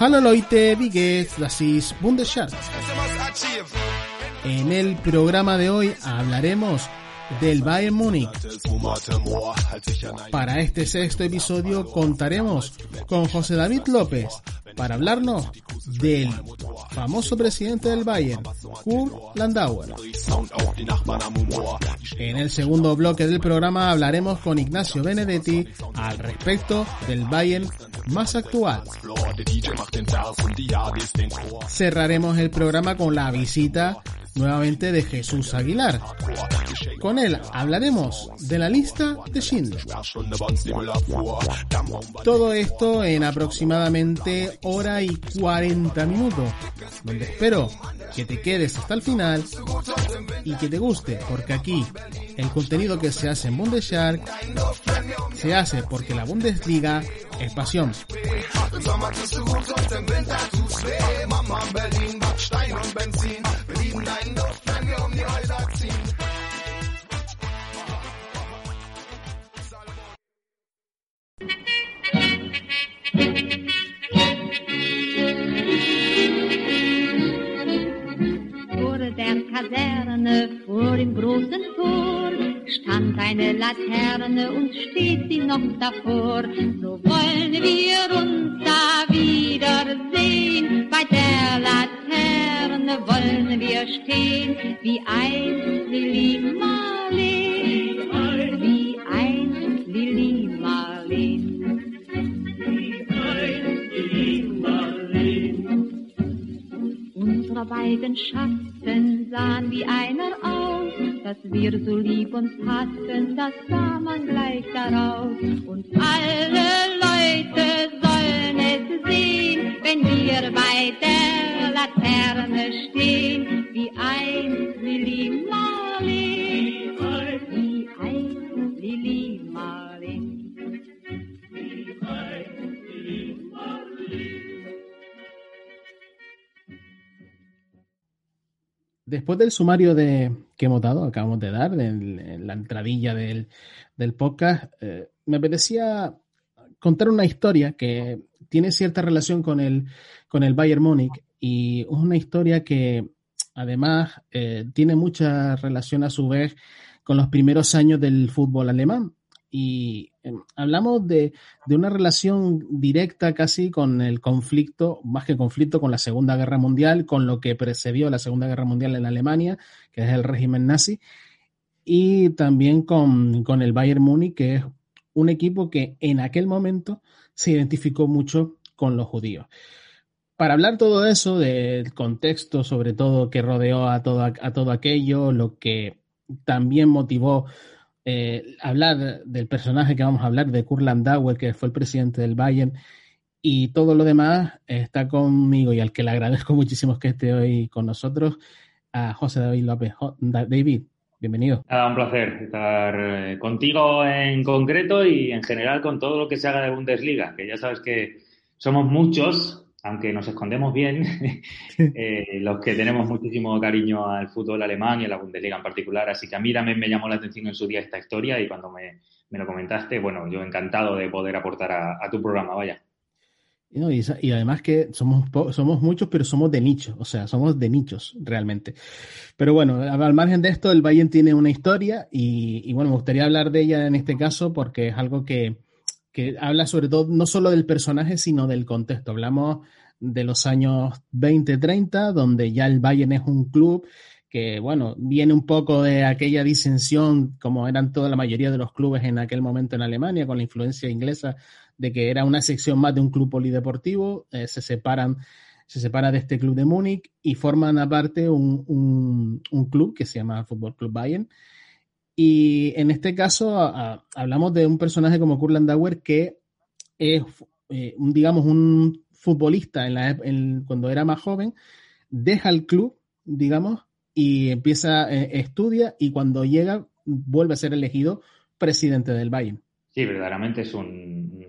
Hallo Leute, wie geht's? Das. En el programa de hoy hablaremos del Bayern Múnich. Para este sexto episodio contaremos con José David López para hablarnos del famoso presidente del Bayern, Kurt Landauer. En el segundo bloque del programa hablaremos con Ignacio Benedetti al respecto del Bayern más actual. Cerraremos el programa con la visita nuevamente de Jesús Aguilar. Con él hablaremos de la lista de Schindler. Todo esto en aproximadamente hora y 40 minutos, donde espero que te quedes hasta el final y que te guste, porque aquí el contenido que se hace en Bundesjark se hace porque la Bundesliga es pasión. from the island scene. Thank you. Kaserne, vor dem großen Tor, stand eine Laterne und steht sie noch davor. So wollen wir uns da wiedersehen, bei der Laterne wollen wir stehen, wie einst Lili Marleen, wie einst Lili Unsere beiden Schatten sahen wie einer aus, dass wir so lieb uns hatten, das sah man gleich daraus. Und alle Leute sollen es sehen, wenn wir bei der Laterne stehen, wie einst Lili Marleen, wie einst Lili Marleen. Después del sumario de, que hemos dado, acabamos de dar, en, la entradilla del, del podcast, eh, me apetecía contar una historia que tiene cierta relación con el, con el Bayern Múnich y es una historia que además eh, tiene mucha relación a su vez con los primeros años del fútbol alemán. Y hablamos de, de, una relación directa casi con el conflicto, más que conflicto, con la Segunda Guerra Mundial, con lo que precedió la Segunda Guerra Mundial en Alemania, que es el régimen nazi, y también con, con el Bayern Múnich, que es un equipo que en aquel momento se identificó mucho con los judíos. Para hablar todo eso, del contexto sobre todo que rodeó a todo, a todo aquello, lo que también motivó eh, hablar del personaje que vamos a hablar, de Kurt Landauer, que fue el presidente del Bayern, y todo lo demás está conmigo y al que le agradezco muchísimo que esté hoy con nosotros, a José David López. David, bienvenido. Nada, un placer estar contigo en concreto y en general con todo lo que se haga de Bundesliga, que ya sabes que somos muchos, aunque nos escondemos bien, eh, los que tenemos muchísimo cariño al fútbol alemán y a la Bundesliga en particular. Así que a mí también me llamó la atención en su día esta historia y cuando me, me lo comentaste, bueno, yo encantado de poder aportar a, a tu programa, vaya. No, y, y, además que somos, somos muchos, pero somos de nicho, o sea, somos de nichos realmente. Pero bueno, al margen de esto, el Bayern tiene una historia y, y bueno, me gustaría hablar de ella en este caso porque es algo que, que habla sobre todo no solo del personaje, sino del contexto. Hablamos de los años 20-30, donde ya el Bayern es un club que, bueno, viene un poco de aquella disensión, como eran toda la mayoría de los clubes en aquel momento en Alemania, con la influencia inglesa, de que era una sección más de un club polideportivo, eh, se separan se separa de este club de Múnich y forman aparte un, un, un club que se llama Fútbol Club Bayern, y en este caso hablamos de un personaje como Kurt Landauer que es, eh, un, digamos, un futbolista en la, cuando era más joven, deja el club, digamos, y empieza, eh, estudia y cuando llega vuelve a ser elegido presidente del Bayern. Sí, verdaderamente es un,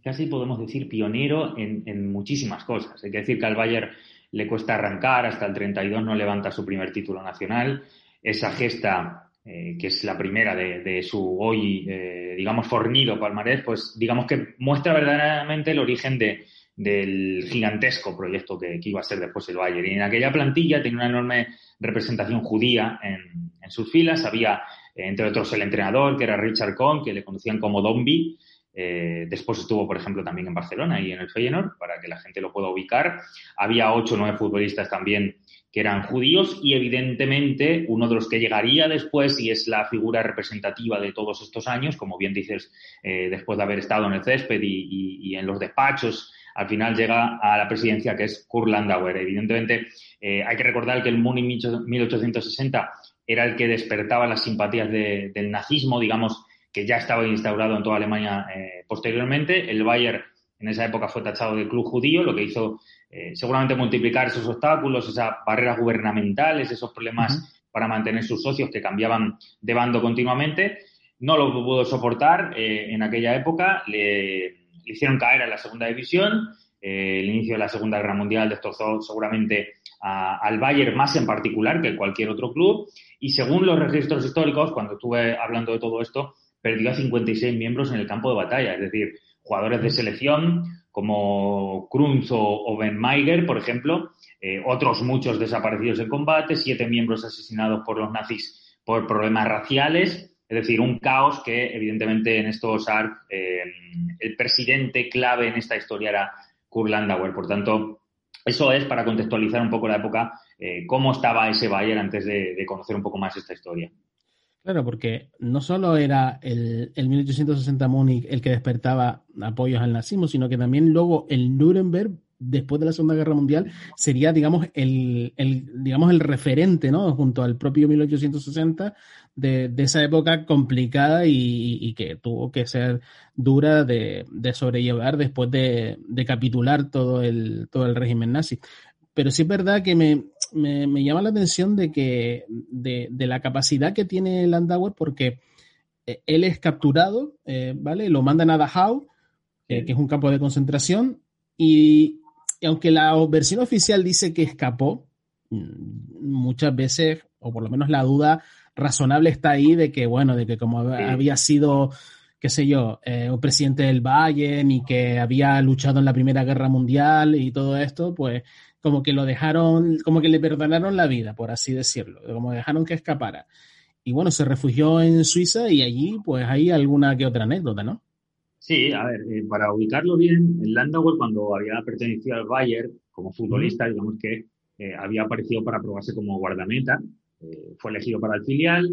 casi podemos decir, pionero en, en muchísimas cosas. Hay que decir que al Bayern le cuesta arrancar, hasta el 32 no levanta su primer título nacional. Esa gesta eh, que es la primera de, su hoy, eh, digamos, fornido palmarés, pues digamos que muestra verdaderamente el origen de, del gigantesco proyecto que, iba a ser después el Bayern. Y en aquella plantilla tenía una enorme representación judía en, sus filas. Había, entre otros, el entrenador, que era Richard Cohn, que le conocían como Dombi. Eh, después estuvo, por ejemplo, también en Barcelona y en el Feyenoord, para que la gente lo pueda ubicar. Había ocho o nueve futbolistas también que eran judíos y evidentemente uno de los que llegaría después y es la figura representativa de todos estos años, como bien dices, eh, después de haber estado en el césped y, en los despachos, al final llega a la presidencia que es Kurt Landauer. Evidentemente eh, hay que recordar que el Múnich 1860 era el que despertaba las simpatías del nazismo, digamos, que ya estaba instaurado en toda Alemania eh, posteriormente. El Bayern en esa época fue tachado de club judío, lo que hizo eh, seguramente multiplicar esos obstáculos, esas barreras gubernamentales, esos problemas para mantener sus socios que cambiaban de bando continuamente. No lo pudo soportar eh, en aquella época, le, hicieron caer a la segunda división. Eh, el inicio de la Segunda Guerra Mundial destrozó seguramente al Bayern más en particular que cualquier otro club. Y según los registros históricos, cuando estuve hablando de todo esto, perdió a 56 miembros en el campo de batalla, es decir, jugadores de selección, como Krunz o, Ben Meiger, por ejemplo, eh, otros muchos desaparecidos en combate, siete miembros asesinados por los nazis por problemas raciales, es decir, un caos que evidentemente en estos ARC eh, el presidente clave en esta historia era Kurt Landauer. Por tanto, eso es para contextualizar un poco la época, eh, cómo estaba ese Bayern antes de conocer un poco más esta historia. Claro, porque no solo era el, el 1860 Múnich el que despertaba apoyos al nazismo, sino que también luego el Nuremberg, después de la Segunda Guerra Mundial, sería, digamos, el, digamos, el referente, ¿no? Junto al propio 1860 de, de esa época complicada y, que tuvo que ser dura de, sobrellevar después de, de, capitular todo el, todo el régimen nazi. Pero sí es verdad que me, me, llama la atención de que de, la capacidad que tiene Landauer porque eh, él es capturado, eh, ¿vale? Lo mandan a Dachau, eh, que es un campo de concentración, y, aunque la versión oficial dice que escapó, mm, muchas veces, o por lo menos la duda razonable está ahí de que, bueno, de que como había sido qué sé yo, un presidente del Bayern y que había luchado en la Primera Guerra Mundial y todo esto, pues como que lo dejaron, como que le perdonaron la vida, por así decirlo, como dejaron que escapara. Y bueno, se refugió en Suiza y allí pues hay alguna que otra anécdota, ¿no? Sí, a ver, eh, para ubicarlo bien, el Landauer cuando había pertenecido al Bayern como futbolista, digamos que eh, había aparecido para probarse como guardameta, eh, fue elegido para el filial,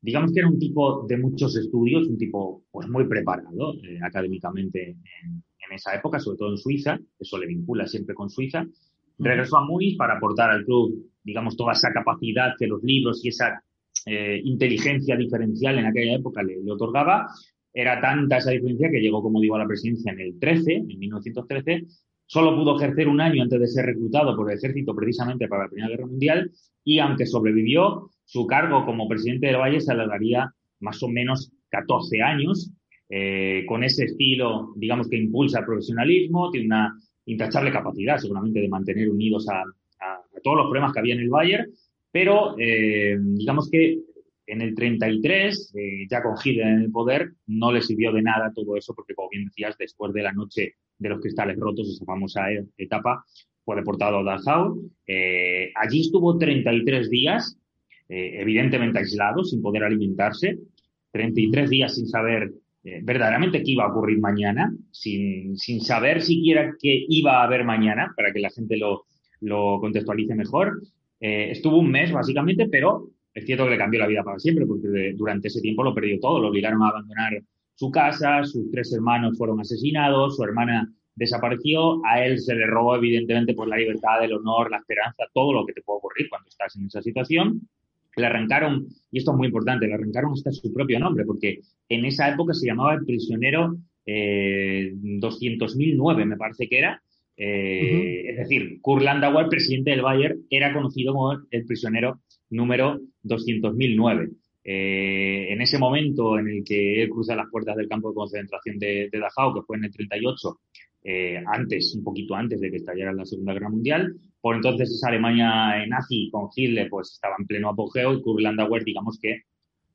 digamos que era un tipo de muchos estudios, un tipo pues muy preparado académicamente en, en, esa época, sobre todo en Suiza, eso le vincula siempre con Suiza, Regresó a Múnich para aportar al club, digamos, toda esa capacidad que los libros y esa eh, inteligencia diferencial en aquella época le, otorgaba. Era tanta esa diferencia que llegó, como digo, a la presidencia en el 13, en 1913. Solo pudo ejercer un año antes de ser reclutado por el ejército precisamente para la Primera Guerra Mundial y aunque sobrevivió, su cargo como presidente del Valle se alargaría más o menos 14 años, eh, con ese estilo, digamos, que impulsa el profesionalismo, tiene una intachable capacidad seguramente de mantener unidos a, todos los problemas que había en el Bayern, pero eh, digamos que en el 33, eh, ya con Hitler en el poder, no le sirvió de nada todo eso, porque como bien decías, después de la noche de los cristales rotos, esa famosa e, etapa, fue deportado a Dachau. Eh, allí estuvo 33 días, evidentemente aislado, sin poder alimentarse, 33 días sin saber eh, verdaderamente qué iba a ocurrir mañana, sin, sin, saber siquiera qué iba a haber mañana, para que la gente lo, lo contextualice mejor. Eh, estuvo un mes, básicamente, pero es cierto que le cambió la vida para siempre, porque durante ese tiempo lo perdió todo, lo obligaron a abandonar su casa, sus tres hermanos fueron asesinados, su hermana desapareció, a él se le robó evidentemente por la libertad, el honor, la esperanza, todo lo que te puede ocurrir cuando estás en esa situación le arrancaron, y esto es muy importante, le arrancaron hasta su propio nombre, porque en esa época se llamaba el prisionero eh, 200.009, me parece que era. Eh, es decir, Kurt presidente del Bayern, era conocido como el prisionero número 200.009. Eh, en ese momento en el que él cruza las puertas del campo de concentración de, de Dachau, que fue en el 38, eh, antes, un poquito antes de que estallara la Segunda Guerra Mundial. Por entonces esa Alemania nazi con Hitler pues estaba en pleno apogeo y Kurt Landauer, digamos que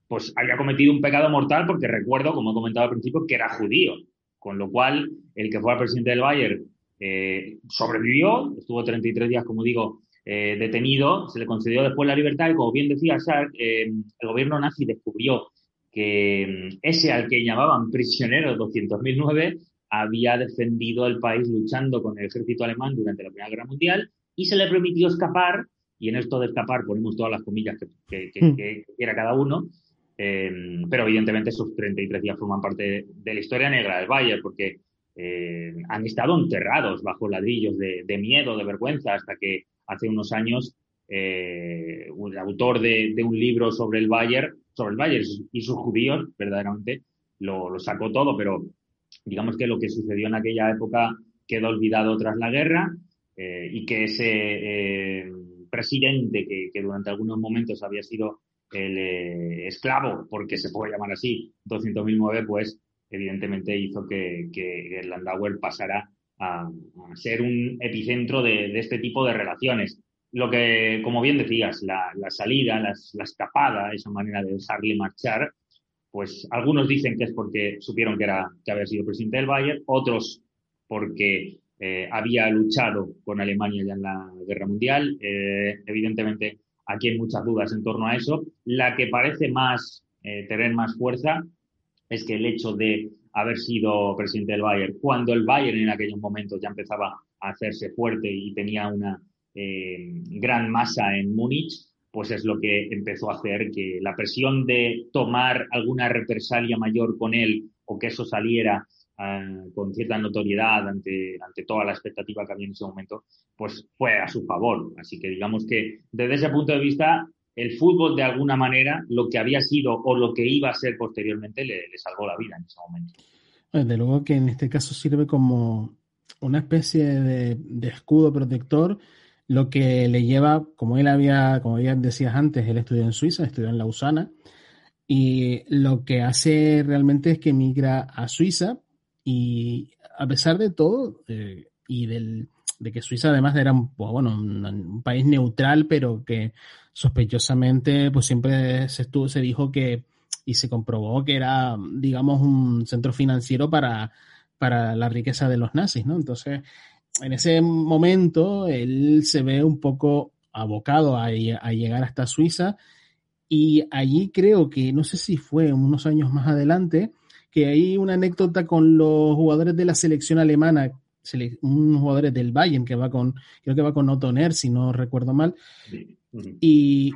pues había cometido un pecado mortal porque recuerdo, como he comentado al principio, que era judío. Con lo cual, el que fuera presidente del Bayern eh, sobrevivió, estuvo 33 días, como digo, eh, detenido, se le concedió después la libertad y, como bien decía Sark, el gobierno nazi descubrió que mm, ese al que llamaban prisionero 200.009 había defendido el país luchando con el ejército alemán durante la Primera Guerra Mundial y se le permitió escapar, y en esto de escapar ponemos todas las comillas que, que, hmm. quiera cada uno, em, pero evidentemente esos 33 días forman parte de la historia negra del Bayern, porque eh, han estado enterrados bajo ladrillos de, miedo, de vergüenza, hasta que hace unos años eh, el autor de, un libro sobre el Bayern, sobre el Bayern y sus judíos, verdaderamente, lo, lo sacó todo, pero digamos que lo que sucedió en aquella época quedó olvidado tras la guerra eh, y que ese eh, presidente que, durante algunos momentos había sido el eh, esclavo, porque se puede llamar así, 200.009, pues evidentemente hizo que, que Landauer pasara a, ser un epicentro de, este tipo de relaciones. Lo que, como bien decías, la, salida, la escapada, esa manera de dejarle marchar, pues algunos dicen que es porque supieron que, era, que había sido presidente del Bayern, otros porque eh, había luchado con Alemania ya en la guerra mundial. Eh, evidentemente, aquí hay muchas dudas en torno a eso. La que parece más eh, tener más fuerza es que el hecho de haber sido presidente del Bayern, cuando el Bayern en aquellos momentos ya empezaba a hacerse fuerte y tenía una gran masa en Múnich, pues es lo que empezó a hacer que la presión de tomar alguna represalia mayor con él o que eso saliera con cierta notoriedad ante, ante toda la expectativa que había en ese momento, pues fue a su favor. Así que digamos que desde ese punto de vista, el fútbol de alguna manera, lo que había sido o lo que iba a ser posteriormente, le, salvó la vida en ese momento. Desde luego que en este caso sirve como una especie de escudo protector lo que le lleva, como él había, como ya decías antes, él estudió en Suiza, estudió en Lausana, y lo que hace realmente es que migra a Suiza y a pesar de todo, eh, y del, de que Suiza además era un, bueno, un, país neutral, pero que sospechosamente pues siempre se, estuvo, se dijo que y se comprobó que era, digamos, un centro financiero para, para la riqueza de los nazis, ¿no? Entonces, en ese momento él se ve un poco abocado a, llegar hasta Suiza y allí creo que, no sé si fue unos años más adelante, que hay una anécdota con los jugadores de la selección alemana, unos jugadores del Bayern que va con, creo que va con Otto si no recuerdo mal, y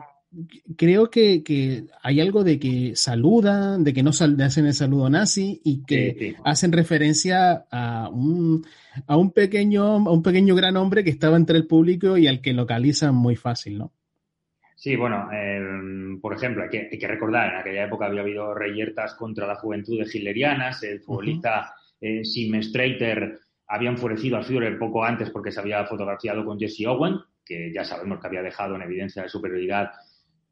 creo que, hay algo de que saludan, de que no hacen el saludo nazi y que hacen referencia a un, a un pequeño, a un pequeño gran hombre que estaba entre el público y al que localizan muy fácil, ¿no? Sí, bueno, em, por ejemplo, hay que, hay que, recordar, en aquella época había habido reyertas contra la juventud de hitlerianas, el futbolista uh Streiter había enfurecido a Führer poco antes porque se había fotografiado con Jesse Owen, que ya sabemos que había dejado en evidencia de superioridad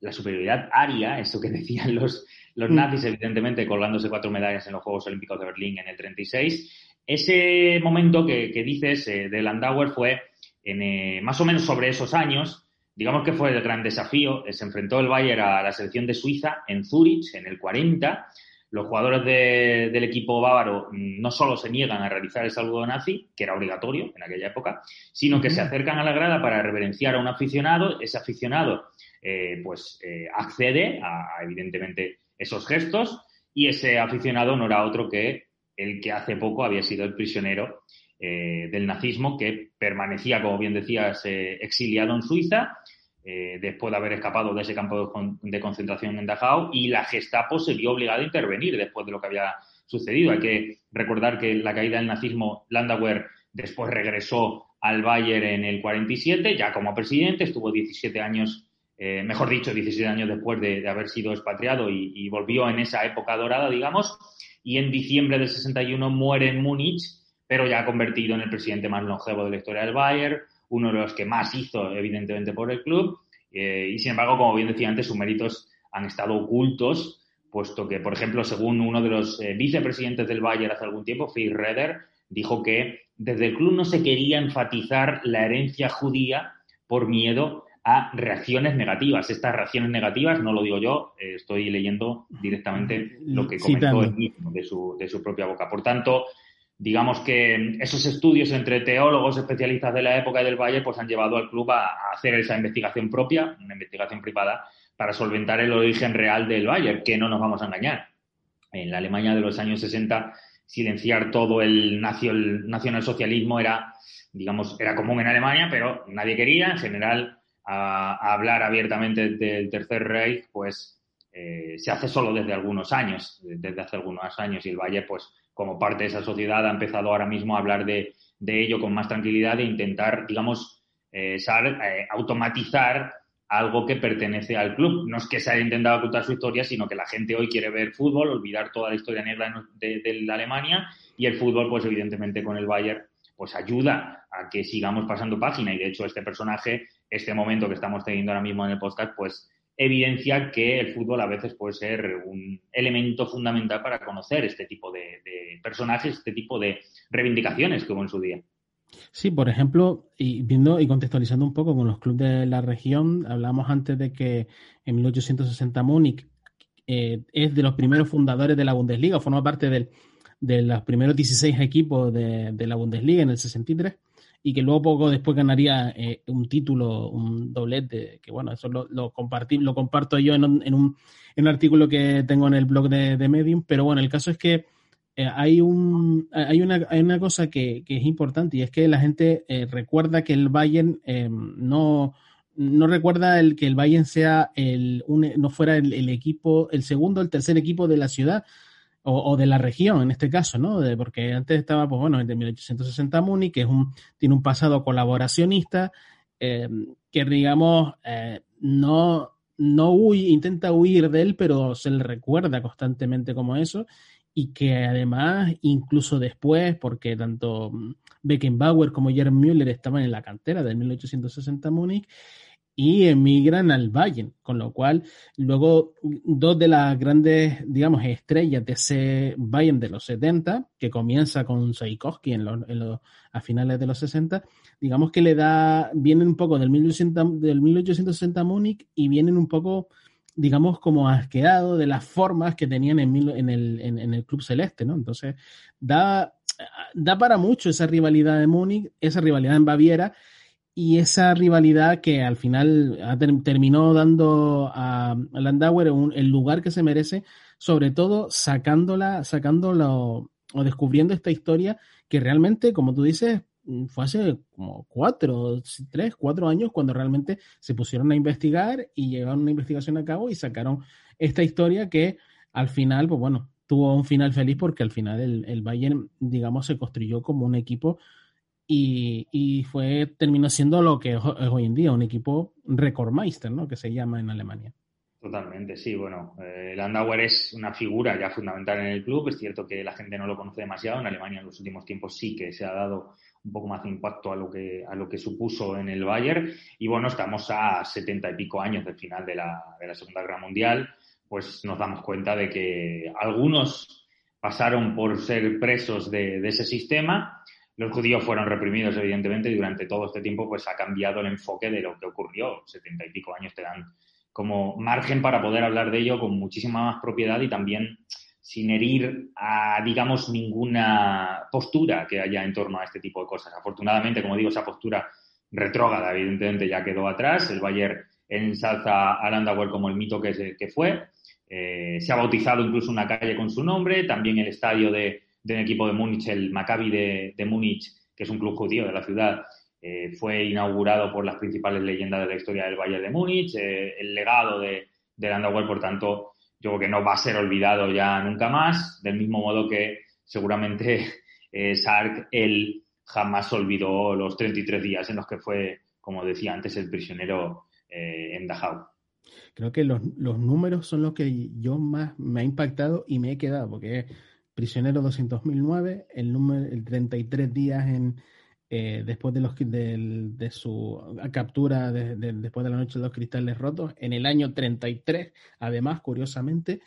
la superioridad aria, eso que decían los, los nazis, evidentemente, colgándose cuatro medallas en los Juegos Olímpicos de Berlín en el 36. Ese momento que, dices eh, de Landauer fue en, eh, más o menos sobre esos años, digamos que fue el gran desafío. Se enfrentó el Bayern a la selección de Suiza en Zurich en el 40. Los jugadores del equipo bávaro no solo se niegan a realizar el saludo nazi, que era obligatorio en aquella época, sino que se acercan a la grada para reverenciar a un aficionado. Ese aficionado eh, pues eh, accede a, evidentemente esos gestos y ese aficionado no era otro que el que hace poco había sido el prisionero eh, del nazismo que permanecía, como bien decías, exiliado en Suiza después de haber escapado de ese campo de, concentración en Dachau y la Gestapo se vio obligada a intervenir después de lo que había sucedido. Hay que recordar que la caída del nazismo, Landauer después regresó al Bayern en el 47, ya como presidente, estuvo 17 años eh, mejor dicho, 17 años después de, haber sido expatriado y, volvió en esa época dorada, digamos, y en diciembre del 61 muere en Múnich, pero ya convertido en el presidente más longevo de la historia del Bayern, uno de los que más hizo, evidentemente, por el club, eh, y sin embargo, como bien decía antes, sus méritos han estado ocultos, puesto que, por ejemplo, según uno de los eh, vicepresidentes del Bayern hace algún tiempo, Phil Redder, dijo que desde el club no se quería enfatizar la herencia judía por miedo a reacciones negativas. Estas reacciones negativas, no lo digo yo, eh, estoy leyendo directamente lo que comentó él mismo de su, de su propia boca. Por tanto, digamos que esos estudios entre teólogos especialistas de la época del Valle pues han llevado al club a, hacer esa investigación propia, una investigación privada, para solventar el origen real del Bayern, que no nos vamos a engañar. En la Alemania de los años 60, silenciar todo el, nacionalsocialismo era, digamos, era común en Alemania, pero nadie quería. En general, hablar abiertamente del Tercer Reich, pues eh, se hace solo desde algunos años, desde hace algunos años, y el Valle, pues, como parte de esa sociedad, ha empezado ahora mismo a hablar de, ello con más tranquilidad e intentar, digamos, eh, eh, automatizar algo que pertenece al club. No es que se haya intentado ocultar su historia, sino que la gente hoy quiere ver fútbol, olvidar toda la historia negra de, la Alemania y el fútbol, pues evidentemente con el Bayern, pues ayuda a que sigamos pasando página y de hecho este personaje, este momento que estamos teniendo ahora mismo en el podcast, pues evidencia que el fútbol a veces puede ser un elemento fundamental para conocer este tipo de, personajes, este tipo de reivindicaciones hubo en su día. Sí, por ejemplo, y viendo y contextualizando un poco con los clubes de la región, hablamos antes de que en 1860 Múnich eh, es de los primeros fundadores de la Bundesliga, forma parte de los primeros 16 equipos de la Bundesliga en el 63 y que luego poco después ganaría eh, un título, un doblete, que bueno, eso lo, lo, compartí, lo comparto yo en un, en, un, en un, artículo que tengo en el blog de, de Medium, pero bueno, el caso es que eh, hay, un, hay, una, hay una cosa que, que, es importante y es que la gente eh, recuerda que el Bayern no, no recuerda el que el Bayern sea el, un, no fuera el, el equipo, el segundo, el tercer equipo de la ciudad, o, de la región en este caso, ¿no? Porque antes estaba, pues bueno, desde 1860 Múnich, que es un, tiene un pasado colaboracionista, eh, que digamos, eh, no, no huye, intenta huir de él, pero se le recuerda constantemente como eso, y que además, incluso después, porque tanto Beckenbauer como Jörg Müller estaban en la cantera del 1860 Múnich, y emigran al Bayern, con lo cual luego dos de las grandes, digamos, estrellas de ese Bayern de los 70, que comienza con Tchaikovsky en a finales de los 60, digamos que le da, vienen un poco del, 1800, del 1860 Múnich y vienen un poco, digamos, como asqueados de las formas que tenían en, en, el, en el Club Celeste, ¿no? Entonces, da, da para mucho esa rivalidad de Múnich, esa rivalidad en Baviera, y esa rivalidad que al final terminó dando a, Landauer el lugar que se merece, sobre todo sacándola, sacándolo o descubriendo esta historia que realmente, como tú dices, fue hace como cuatro, tres, cuatro años cuando realmente se pusieron a investigar y llevaron una investigación a cabo y sacaron esta historia que al final, pues bueno, tuvo un final feliz porque al final el, el Bayern, digamos, se construyó como un equipo y, fue, terminó siendo lo que es hoy en día, un equipo Recordmeister, ¿no? Que se llama en Alemania. Totalmente, sí. Bueno, eh, Landauer es una figura ya fundamental en el club. Es cierto que la gente no lo conoce demasiado. En Alemania en los últimos tiempos sí que se ha dado un poco más de impacto a lo que, a lo que supuso en el Bayern. Y bueno, estamos a setenta y pico años del final de la, de la Segunda Guerra Mundial. Pues nos damos cuenta de que algunos pasaron por ser presos de ese sistema los judíos fueron reprimidos, evidentemente, y durante todo este tiempo pues ha cambiado el enfoque de lo que ocurrió. Setenta y pico años te dan como margen para poder hablar de ello con muchísima más propiedad y también sin herir a, digamos, ninguna postura que haya en torno a este tipo de cosas. Afortunadamente, como digo, esa postura retrógrada, evidentemente, ya quedó atrás. El Bayern ensalza a Landauer como el mito que, que fue. Eh, se ha bautizado incluso una calle con su nombre. También el estadio de, de un equipo de Múnich, el Maccabi de, Múnich, que es un club judío de la ciudad, eh, fue inaugurado por las principales leyendas de la historia del Valle de Múnich. Eh, el legado de, de por tanto, yo creo que no va a ser olvidado ya nunca más, del mismo modo que seguramente eh, Sark, él jamás olvidó los 33 días en los que fue, como decía antes, el prisionero en Dachau. Creo que los, los, números son los que yo más me ha impactado y me he quedado, porque Prisionero 200.009, el número, el 33 días en, eh, después de, los, de, su captura, después de la noche de los cristales rotos, en el año 33, además, curiosamente,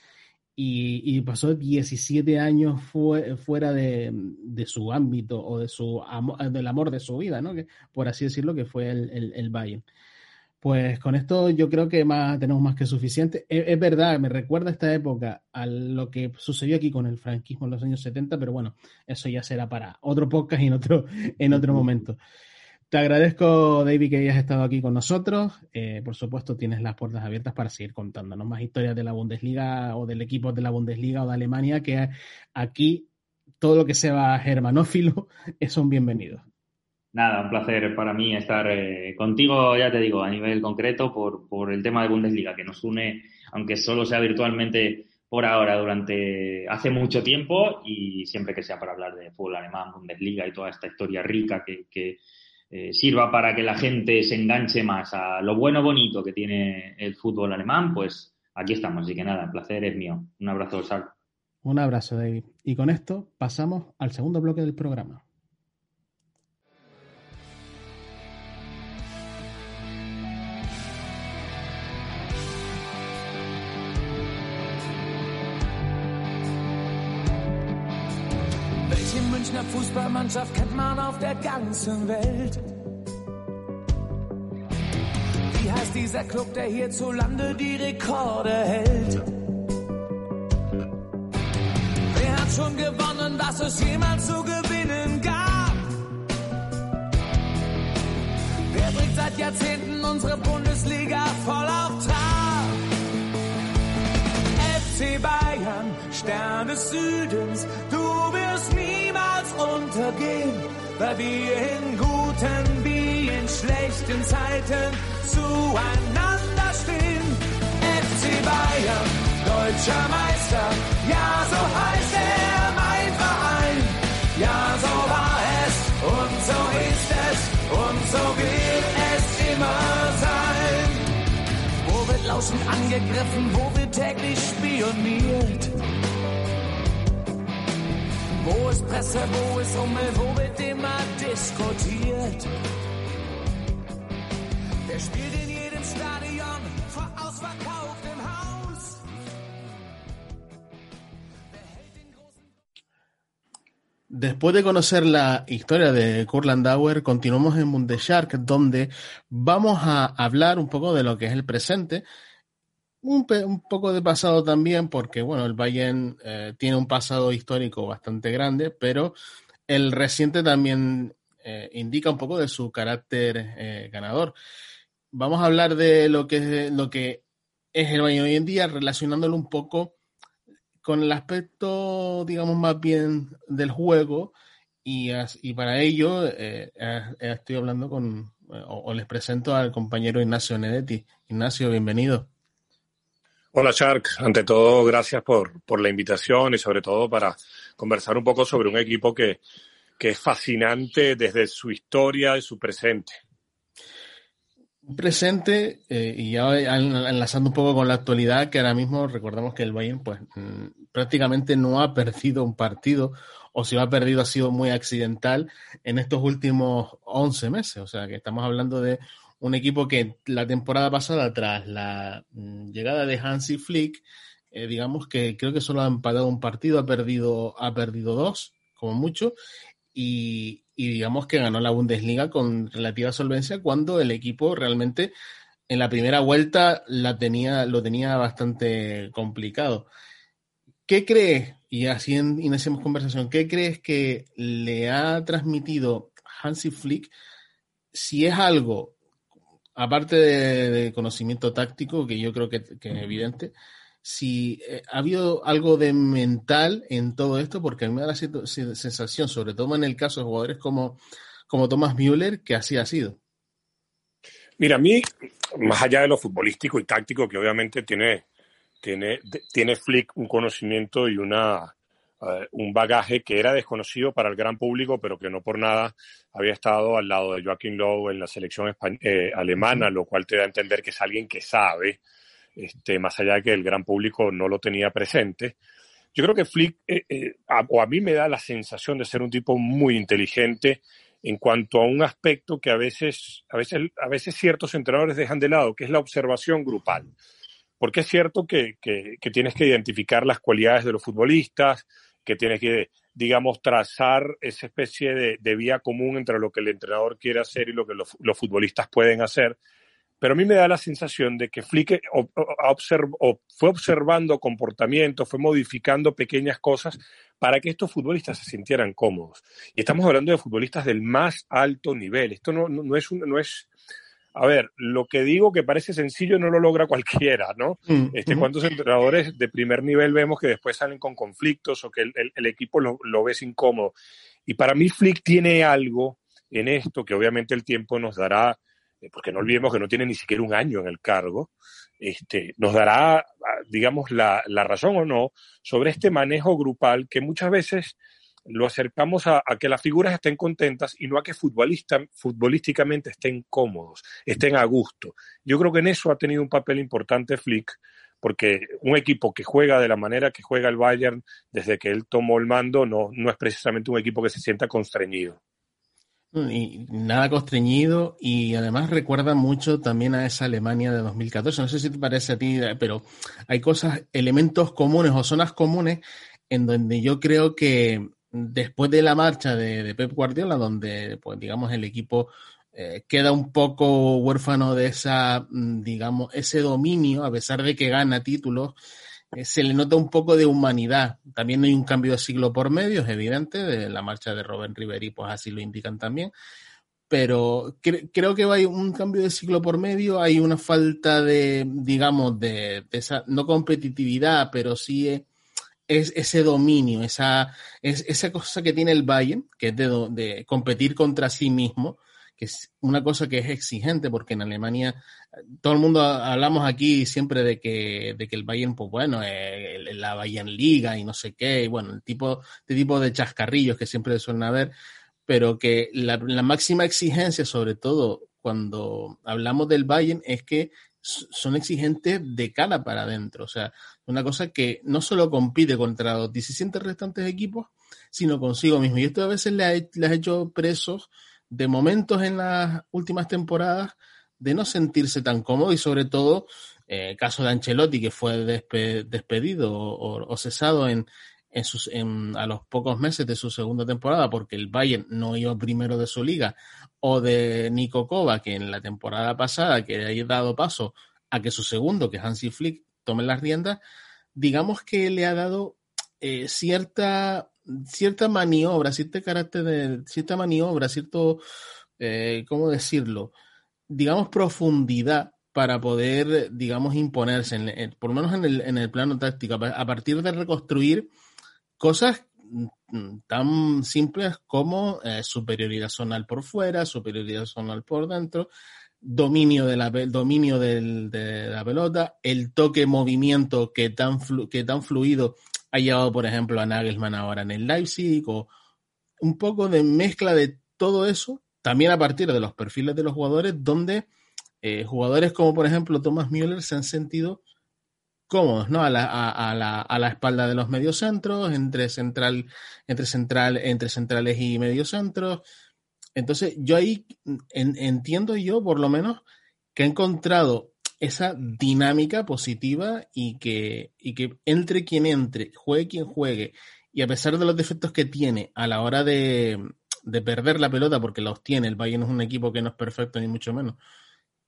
y, pasó 17 años fuera de, su ámbito o de su del amor de su vida, ¿no? Que, por así decirlo, que fue el, el, Bayern. Pues con esto yo creo que más, tenemos más que suficiente. Es, verdad, me recuerda esta época a lo que sucedió aquí con el franquismo en los años 70, pero bueno, eso ya será para otro podcast y en otro, en otro momento. Te agradezco, David, que hayas estado aquí con nosotros. Eh, por supuesto, tienes las puertas abiertas para seguir contándonos más historias de la Bundesliga o del equipo de la Bundesliga o de Alemania, que aquí todo lo que sea germanófilo son bienvenidos. Nada, un placer para mí estar eh, contigo, ya te digo, a nivel concreto, por, por el tema de Bundesliga, que nos une, aunque solo sea virtualmente por ahora, durante hace mucho tiempo, y siempre que sea para hablar de fútbol alemán, Bundesliga y toda esta historia rica que, eh, sirva para que la gente se enganche más a lo bueno, bonito que tiene el fútbol alemán, pues aquí estamos. Así que nada, el placer es mío. Un abrazo, Sal. Un abrazo, David. Y con esto pasamos al segundo bloque del programa. Münchner Fußballmannschaft kennt man auf der ganzen Welt. Wie heißt dieser Club, der hierzulande die Rekorde hält? Wer hat schon gewonnen, was es jemals zu gewinnen gab? Wer bringt seit Jahrzehnten unsere Bundesliga voll auf Trab? FC Bayern, Stern des Südens, du untergehen, weil wir in guten wie in schlechten Zeiten zueinander stehen. FC Bayern, deutscher Meister, ja so heißt er mein Verein, ja so war es und so ist es und so wird es immer sein. Wo wird laufend angegriffen, wo wird täglich spioniert? Después de conocer la historia de Kurt Landauer, continuamos en Bundeshark, donde vamos a hablar un poco de lo que es el presente un, poco de pasado también, porque bueno, el Bayern eh, tiene un pasado histórico bastante grande, pero el reciente también eh, indica un poco de su carácter eh, ganador. Vamos a hablar de lo que, es, lo que es el Bayern hoy en día, relacionándolo un poco con el aspecto, digamos, más bien del juego. Y, y para ello estoy hablando con, o, o les presento al compañero Ignacio Nedetti. Ignacio, bienvenido. Hola Shark, ante todo gracias por, por la invitación y sobre todo para conversar un poco sobre un equipo que, que es fascinante desde su historia y su presente. Presente, eh, y ya enlazando un poco con la actualidad, que ahora mismo recordamos que el Bayern pues mm, prácticamente no ha perdido un partido, o si lo ha perdido ha sido muy accidental en estos últimos 11 meses. O sea que estamos hablando de un equipo que la temporada pasada, tras la mm, llegada de Hansi Flick, eh, digamos que creo que solo ha empatado un partido, ha perdido, ha perdido dos, como mucho, y, digamos que ganó la Bundesliga con relativa solvencia cuando el equipo realmente en la primera vuelta la tenía, lo tenía bastante complicado. ¿Qué crees, y así iniciamos conversación, qué crees que le ha transmitido Hansi Flick si es algo aparte de, conocimiento táctico, que yo creo que, es evidente, si eh, ha habido algo de mental en todo esto, porque a mí me da la sensación, sobre todo en el caso de jugadores como, como Thomas Müller, que así ha sido. Mira, a mí, más allá de lo futbolístico y táctico, que obviamente tiene, tiene, tiene Flick un conocimiento y una, eh, un bagaje que era desconocido para el gran público, pero que no por nada había estado al lado de Joaquín Lowe en la selección eh, alemana, lo cual te da a entender que es alguien que sabe, este, más allá de que el gran público no lo tenía presente. Yo creo que Flick, eh, o a mí me da la sensación de ser un tipo muy inteligente en cuanto a un aspecto que a veces, a veces, a veces ciertos entrenadores dejan de lado, que es la observación grupal. Porque es cierto que, que, tienes que identificar las cualidades de los futbolistas, que tiene que, digamos, trazar esa especie de, vía común entre lo que el entrenador quiere hacer y lo que los, futbolistas pueden hacer. pero a mí me da la sensación de que Flick fue observando comportamientos, fue modificando pequeñas cosas para que estos futbolistas se sintieran cómodos. Y estamos hablando de futbolistas del más alto nivel. Esto no, no, es, no es a ver, lo que digo que parece sencillo no lo logra cualquiera, ¿no? Mm, este, ¿Cuántos entrenadores de primer nivel vemos que después salen con conflictos o que el, equipo lo, lo ves incómodo? Y para mí Flick tiene algo en esto que obviamente el tiempo nos dará eh, porque no olvidemos que no tiene ni siquiera un año en el cargo, este, nos dará, ah, digamos, la, razón o no sobre este manejo grupal que muchas veces lo acercamos a, que las figuras estén contentas y no a que futbolísticamente estén cómodos, estén a gusto. Yo creo que en eso ha tenido un papel importante Flick, porque un equipo que juega de la manera que juega el Bayern desde que él tomó el mando no, no es precisamente un equipo que se sienta constreñido. Y nada constreñido y además recuerda mucho también a esa Alemania de 2014. No sé si te parece a ti, pero hay cosas, elementos comunes o zonas comunes en donde yo creo que después de la marcha de, Pep Guardiola, donde pues digamos el equipo eh, queda un poco huérfano de esa, mm, digamos, ese dominio, a pesar de que gana títulos, eh, se le nota un poco de humanidad. También hay un cambio de siglo por medio, es evidente, de la marcha de Robin Riveri, pues así lo indican también. Pero creo que hay un cambio de siglo por medio, hay una falta de, digamos, de, esa, no competitividad, pero sí es, ese dominio, esa, es, esa cosa que tiene el Bayern, que es de, de competir contra sí mismo, que es una cosa que es exigente, porque en Alemania todo el mundo hablamos aquí siempre de que, de que el Bayern, pues bueno, eh, la Bayern Liga y no sé qué, y bueno, el tipo, de tipo de chascarrillos que siempre suelen haber, pero que la, la máxima exigencia, sobre todo cuando hablamos del Bayern, es que son exigentes de cara para adentro. O sea, una cosa que no solo compite contra los 17 restantes equipos, sino consigo mismo. Y esto a veces le ha, le ha hecho presos de momentos en las últimas temporadas de no sentirse tan cómodo y sobre todo eh, caso de Ancelotti que fue despedido o, cesado en sus, en, a los pocos meses de su segunda temporada porque el Bayern no iba primero de su liga o de Nico Kova que en la temporada pasada que haya dado paso a que su segundo que Hansi Flick tome las riendas digamos que le ha dado eh, cierta cierta maniobra, cierto carácter de cierta maniobra, cierto, eh, ¿cómo decirlo? Digamos, profundidad para poder, digamos, imponerse, por lo menos en el, en el plano táctico, a partir de reconstruir cosas tan simples como eh, superioridad zonal por fuera, superioridad zonal por dentro, dominio de la, dominio de la pelota, el toque movimiento que tan, que tan fluido ha llevado, por ejemplo, a Nagelsmann ahora en el Leipzig, o un poco de mezcla de todo eso, también a partir de los perfiles de los jugadores, donde eh, jugadores como, por ejemplo, Thomas Müller se han sentido cómodos, ¿no? A la, a, la, a la espalda de los mediocentros, entre central, entre central, entre centrales y mediocentros. Entonces, yo ahí entiendo yo, por lo menos, que he encontrado esa dinámica positiva y que, y que entre quien entre, juegue quien juegue, y a pesar de los defectos que tiene a la hora de, de perder la pelota, porque los tiene, el Bayern es un equipo que no es perfecto ni mucho menos,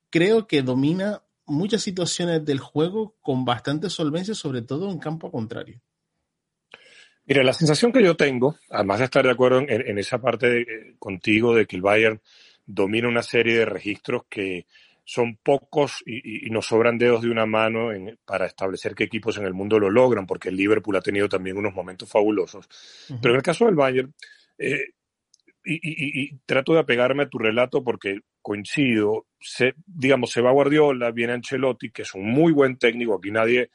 creo que domina muchas situaciones del juego con bastante solvencia, sobre todo en campo contrario. Mira, la sensación que yo tengo, además de estar de acuerdo en, esa parte contigo de que el Bayern domina una serie de registros que son pocos y, nos sobran dedos de una mano para establecer qué equipos en el mundo lo logran, porque el Liverpool ha tenido también unos momentos fabulosos. Pero en el caso del Bayern, eh, y, trato de apegarme a tu relato porque coincido, se, digamos, se va Guardiola, viene Ancelotti, que es un muy buen técnico, aquí nadie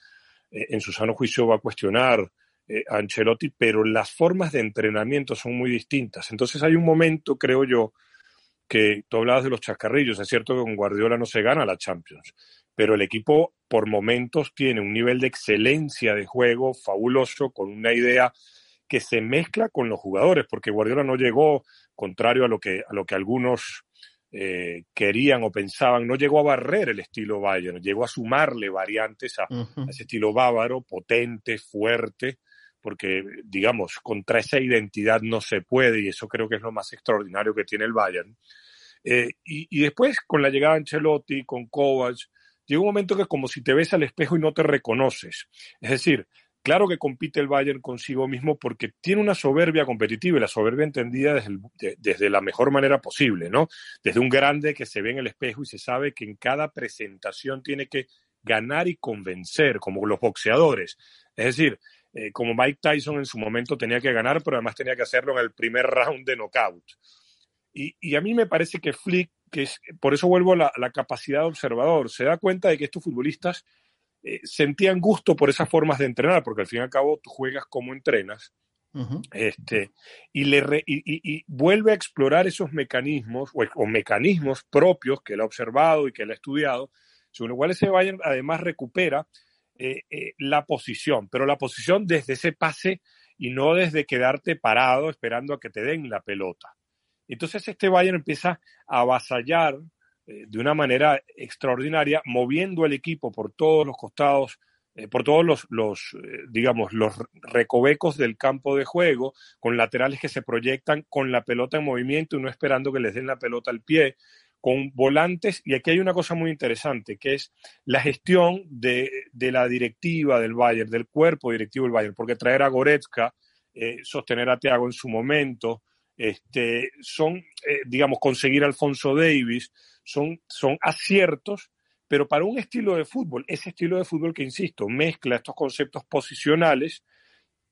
eh, en su sano juicio va a cuestionar eh, a Ancelotti, pero las formas de entrenamiento son muy distintas. Entonces hay un momento, creo yo, que tú hablabas de los chascarrillos, es cierto que con Guardiola no se gana la Champions, pero el equipo por momentos tiene un nivel de excelencia de juego fabuloso, con una idea que se mezcla con los jugadores, porque Guardiola no llegó, contrario a lo que, a lo que algunos eh, querían o pensaban, no llegó a barrer el estilo Bayern, llegó a sumarle variantes a, a ese estilo bávaro, potente, fuerte, porque, digamos, contra esa identidad no se puede, y eso creo que es lo más extraordinario que tiene el Bayern. Eh, y, y, después, con la llegada de Ancelotti, con Kovac, llega un momento que es como si te ves al espejo y no te reconoces. Es decir, claro que compite el Bayern consigo mismo porque tiene una soberbia competitiva y la soberbia entendida desde, el, de, desde, la mejor manera posible, ¿no? Desde un grande que se ve en el espejo y se sabe que en cada presentación tiene que ganar y convencer, como los boxeadores. Es decir, eh, como Mike Tyson en su momento tenía que ganar, pero además tenía que hacerlo en el primer round de knockout. Y, y a mí me parece que Flick, que es, por eso vuelvo a la, la capacidad de observador, se da cuenta de que estos futbolistas eh, sentían gusto por esas formas de entrenar, porque al fin y al cabo tú juegas como entrenas. Uh -huh. este, y, le re, y, y, y, vuelve a explorar esos mecanismos o, o, mecanismos propios que él ha observado y que él ha estudiado, según lo cual ese Bayern además recupera eh, eh, la posición, pero la posición desde ese pase y no desde quedarte parado esperando a que te den la pelota. Entonces este Bayern empieza a avasallar eh, de una manera extraordinaria, moviendo el equipo por todos los costados, eh, por todos los, los eh, digamos, los recovecos del campo de juego, con laterales que se proyectan con la pelota en movimiento y no esperando que les den la pelota al pie, con volantes, y aquí hay una cosa muy interesante, que es la gestión de, de la directiva del Bayern, del cuerpo directivo del Bayern, porque traer a Goretzka, sostener a Thiago en su momento, este, son, eh, digamos, conseguir a Alfonso Davis, son, son aciertos, pero para un estilo de fútbol, ese estilo de fútbol que, insisto, mezcla estos conceptos posicionales,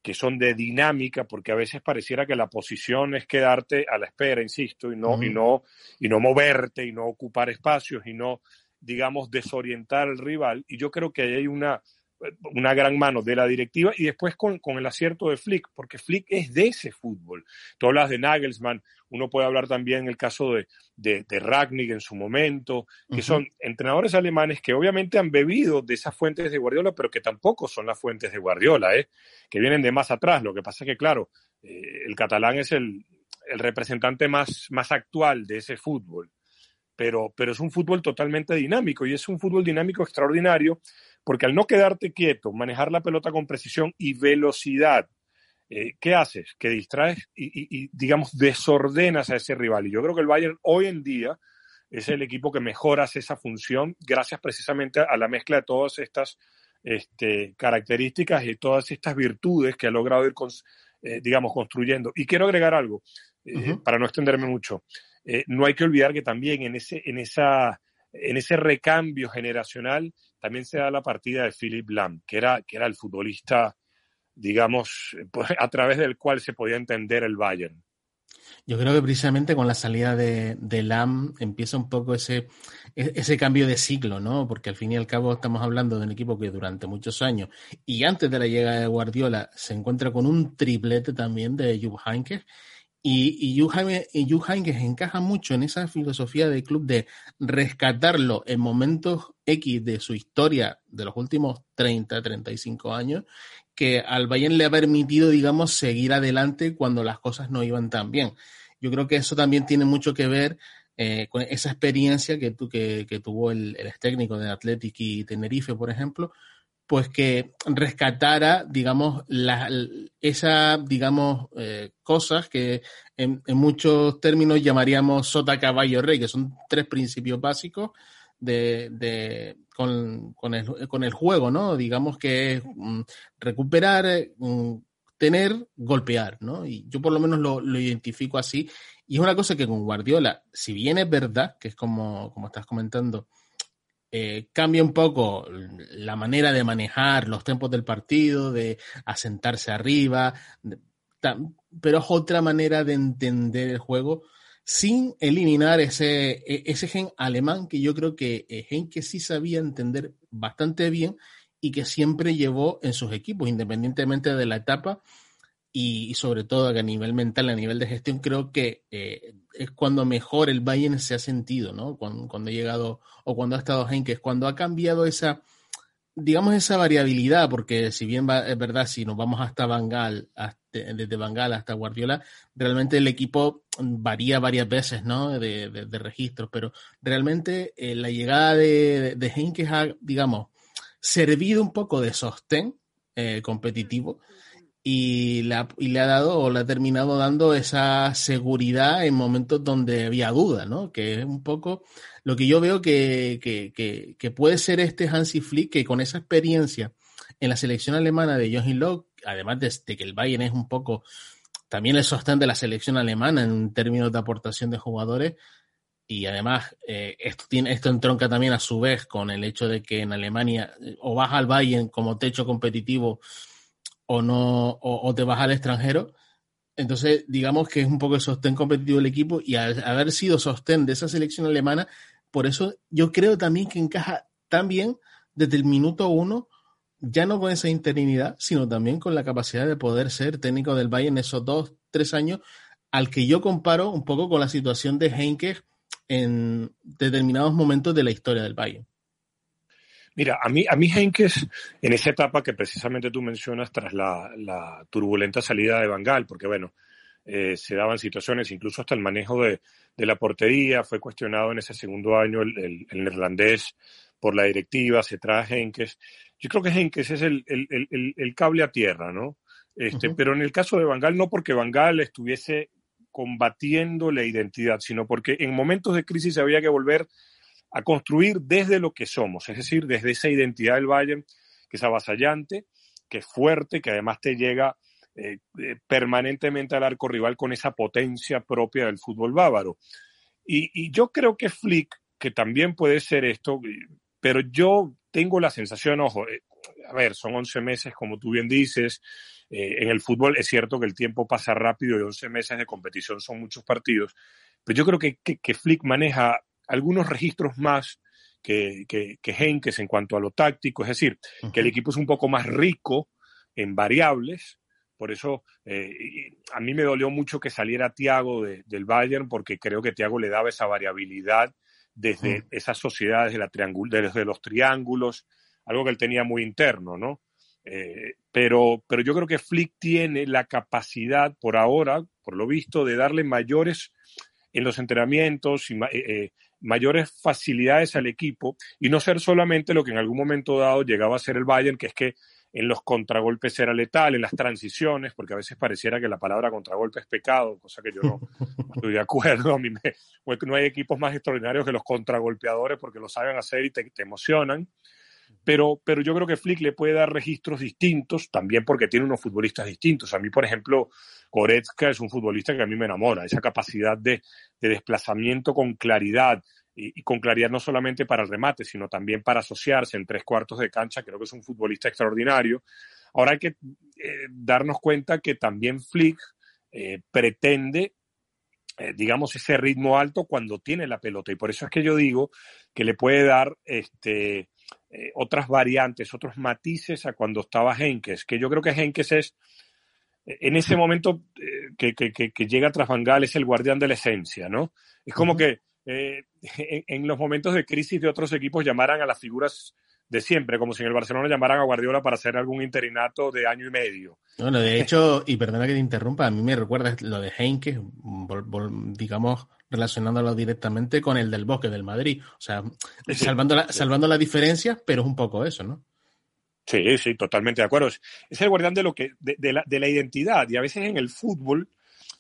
que son de dinámica, porque a veces pareciera que la posición es quedarte a la espera, insisto, y no, mm. y no, y no moverte, y no ocupar espacios, y no, digamos, desorientar al rival. Y yo creo que ahí hay una, una gran mano de la directiva y después con, con, el acierto de Flick, porque Flick es de ese fútbol. Tú hablas de Nagelsmann, uno puede hablar también el caso de, de, de Ragnick en su momento, que uh -huh. son entrenadores alemanes que obviamente han bebido de esas fuentes de Guardiola, pero que tampoco son las fuentes de Guardiola, ¿eh? que vienen de más atrás. Lo que pasa es que, claro, eh, el catalán es el, el representante más, más actual de ese fútbol. Pero, pero es un fútbol totalmente dinámico y es un fútbol dinámico extraordinario porque al no quedarte quieto, manejar la pelota con precisión y velocidad, eh, ¿qué haces? Que distraes y, y, y, digamos, desordenas a ese rival. Y yo creo que el Bayern hoy en día es el equipo que mejor hace esa función gracias precisamente a la mezcla de todas estas este, características y todas estas virtudes que ha logrado ir, con, eh, digamos, construyendo. Y quiero agregar algo, eh, uh -huh. para no extenderme mucho. Eh, no hay que olvidar que también en ese, en esa en ese recambio generacional también se da la partida de Philip Lam, que era, que era el futbolista, digamos, a través del cual se podía entender el Bayern. Yo creo que precisamente con la salida de, de Lam empieza un poco ese, e, ese cambio de ciclo, ¿no? Porque al fin y al cabo estamos hablando de un equipo que durante muchos años y antes de la llegada de Guardiola se encuentra con un triplete también de Jupp Heynckes y, y Juhain que encaja mucho en esa filosofía del club de rescatarlo en momentos X de su historia de los últimos 30, 35 años, que al Bayern le ha permitido, digamos, seguir adelante cuando las cosas no iban tan bien. Yo creo que eso también tiene mucho que ver eh, con esa experiencia que, tu, que, que tuvo el, el técnico de Athletic y Tenerife, por ejemplo, pues que rescatara, digamos, la, esa, digamos, eh, cosas que en, muchos términos llamaríamos sota, caballo, rey, que son tres principios básicos de, de con, con, el, con, el, juego, ¿no? Digamos que es um, recuperar, um, tener, golpear, ¿no? Y yo por lo menos lo, lo, identifico así. Y es una cosa que con Guardiola, si bien es verdad, que es como, como estás comentando, eh, cambia un poco la manera de manejar los tiempos del partido, de asentarse arriba, pero es otra manera de entender el juego sin eliminar ese, e, ese gen alemán que yo creo que es gen que sí sabía entender bastante bien y que siempre llevó en sus equipos, independientemente de la etapa y, sobre todo a nivel mental, a nivel de gestión, creo que eh, es cuando mejor el Bayern se ha sentido, ¿no? Cuando, ha llegado o cuando ha estado Henkes, cuando ha cambiado esa, digamos, esa variabilidad, porque si bien va, es verdad, si nos vamos hasta Bangal, desde Bangal hasta Guardiola, realmente el equipo varía varias veces, ¿no? De, de, registros, pero realmente eh, la llegada de, de Henkes ha, digamos, servido un poco de sostén eh, competitivo y le, ha, y le ha dado o le ha terminado dando esa seguridad en momentos donde había duda, ¿no? Que es un poco lo que yo veo que, que, que, puede ser este Hansi Flick, que con esa experiencia en la selección alemana de Joachim Löw, además de, de, que el Bayern es un poco también el sostén de la selección alemana en términos de aportación de jugadores, y además eh, esto, tiene, esto entronca también a su vez con el hecho de que en Alemania eh, o vas al Bayern como techo competitivo o no o, te vas al extranjero. Entonces, digamos que es un poco el sostén competitivo del equipo y al haber sido sostén de esa selección alemana, por eso yo creo también que encaja tan bien desde el minuto uno, ya no con esa interinidad, sino también con la capacidad de poder ser técnico del Bayern esos dos, tres años, al que yo comparo un poco con la situación de Henkes en determinados momentos de la historia del Bayern. Mira, a mí, a mí Henkes, en esa etapa que precisamente tú mencionas tras la, la turbulenta salida de Bangal, porque bueno, eh, se daban situaciones, incluso hasta el manejo de, de, la portería, fue cuestionado en ese segundo año el, el, el neerlandés por la directiva, se trae Henkes. Yo creo que Henkes es el, el cable a tierra, ¿no? Este, uh -huh. Pero en el caso de Bangal, no porque Bangal estuviese combatiendo la identidad, sino porque en momentos de crisis había que volver a construir desde lo que somos, es decir, desde esa identidad del Bayern que es avasallante, que es fuerte, que además te llega eh, eh, permanentemente al arco rival con esa potencia propia del fútbol bávaro. Y, yo creo que Flick, que también puede ser esto, pero yo tengo la sensación, ojo, eh, a ver, son 11 meses, como tú bien dices, eh, en el fútbol es cierto que el tiempo pasa rápido y 11 meses de competición son muchos partidos, pero yo creo que Flick maneja algunos registros más que, que, que Henkes en cuanto a lo táctico, es decir, uh -huh. que el equipo es un poco más rico en variables, por eso eh, a mí me dolió mucho que saliera Thiago de, del Bayern, porque creo que Thiago le daba esa variabilidad desde uh -huh. esas sociedades de la desde los triángulos, algo que él tenía muy interno, ¿no? Eh, pero, pero yo creo que Flick tiene la capacidad, por ahora, por lo visto, de darle mayores en los entrenamientos y eh, eh, mayores facilidades al equipo y no ser solamente lo que en algún momento dado llegaba a ser el Bayern, que es que en los contragolpes era letal, en las transiciones, porque a veces pareciera que la palabra contragolpe es pecado, cosa que yo no, estoy de acuerdo. A mí me, no hay equipos más extraordinarios que los contragolpeadores porque lo saben hacer y te, te emocionan pero, pero yo creo que Flick le puede dar registros distintos, también porque tiene unos futbolistas distintos. A mí, por ejemplo, Goretzka es un futbolista que a mí me enamora, esa capacidad de, de desplazamiento con claridad, y, con claridad no solamente para el remate, sino también para asociarse en tres cuartos de cancha, creo que es un futbolista extraordinario. Ahora hay que eh, darnos cuenta que también Flick eh, pretende eh, digamos, ese ritmo alto cuando tiene la pelota. Y por eso es que yo digo que le puede dar este, eh, otras variantes, otros matices a cuando estaba Henkes, que yo creo que Henkes es, eh, en ese momento eh, que, que, que, llega tras Bangal, es el guardián de la esencia, ¿no? Es como uh -huh. que en, en, los momentos de crisis de otros equipos llamaran a las figuras de siempre, como si en el Barcelona llamaran a Guardiola para hacer algún interinato de año y medio. Bueno, de hecho, y perdona que te interrumpa, a mí me recuerda lo de Henkes, digamos, relacionándolo directamente con el del Bosque del Madrid. O sea, sí, salvando, la, sí. salvando las diferencias, pero es un poco eso, ¿no? Sí, sí, totalmente de acuerdo. Es el guardián de lo que, de, de, la, de la identidad. Y a veces en el fútbol,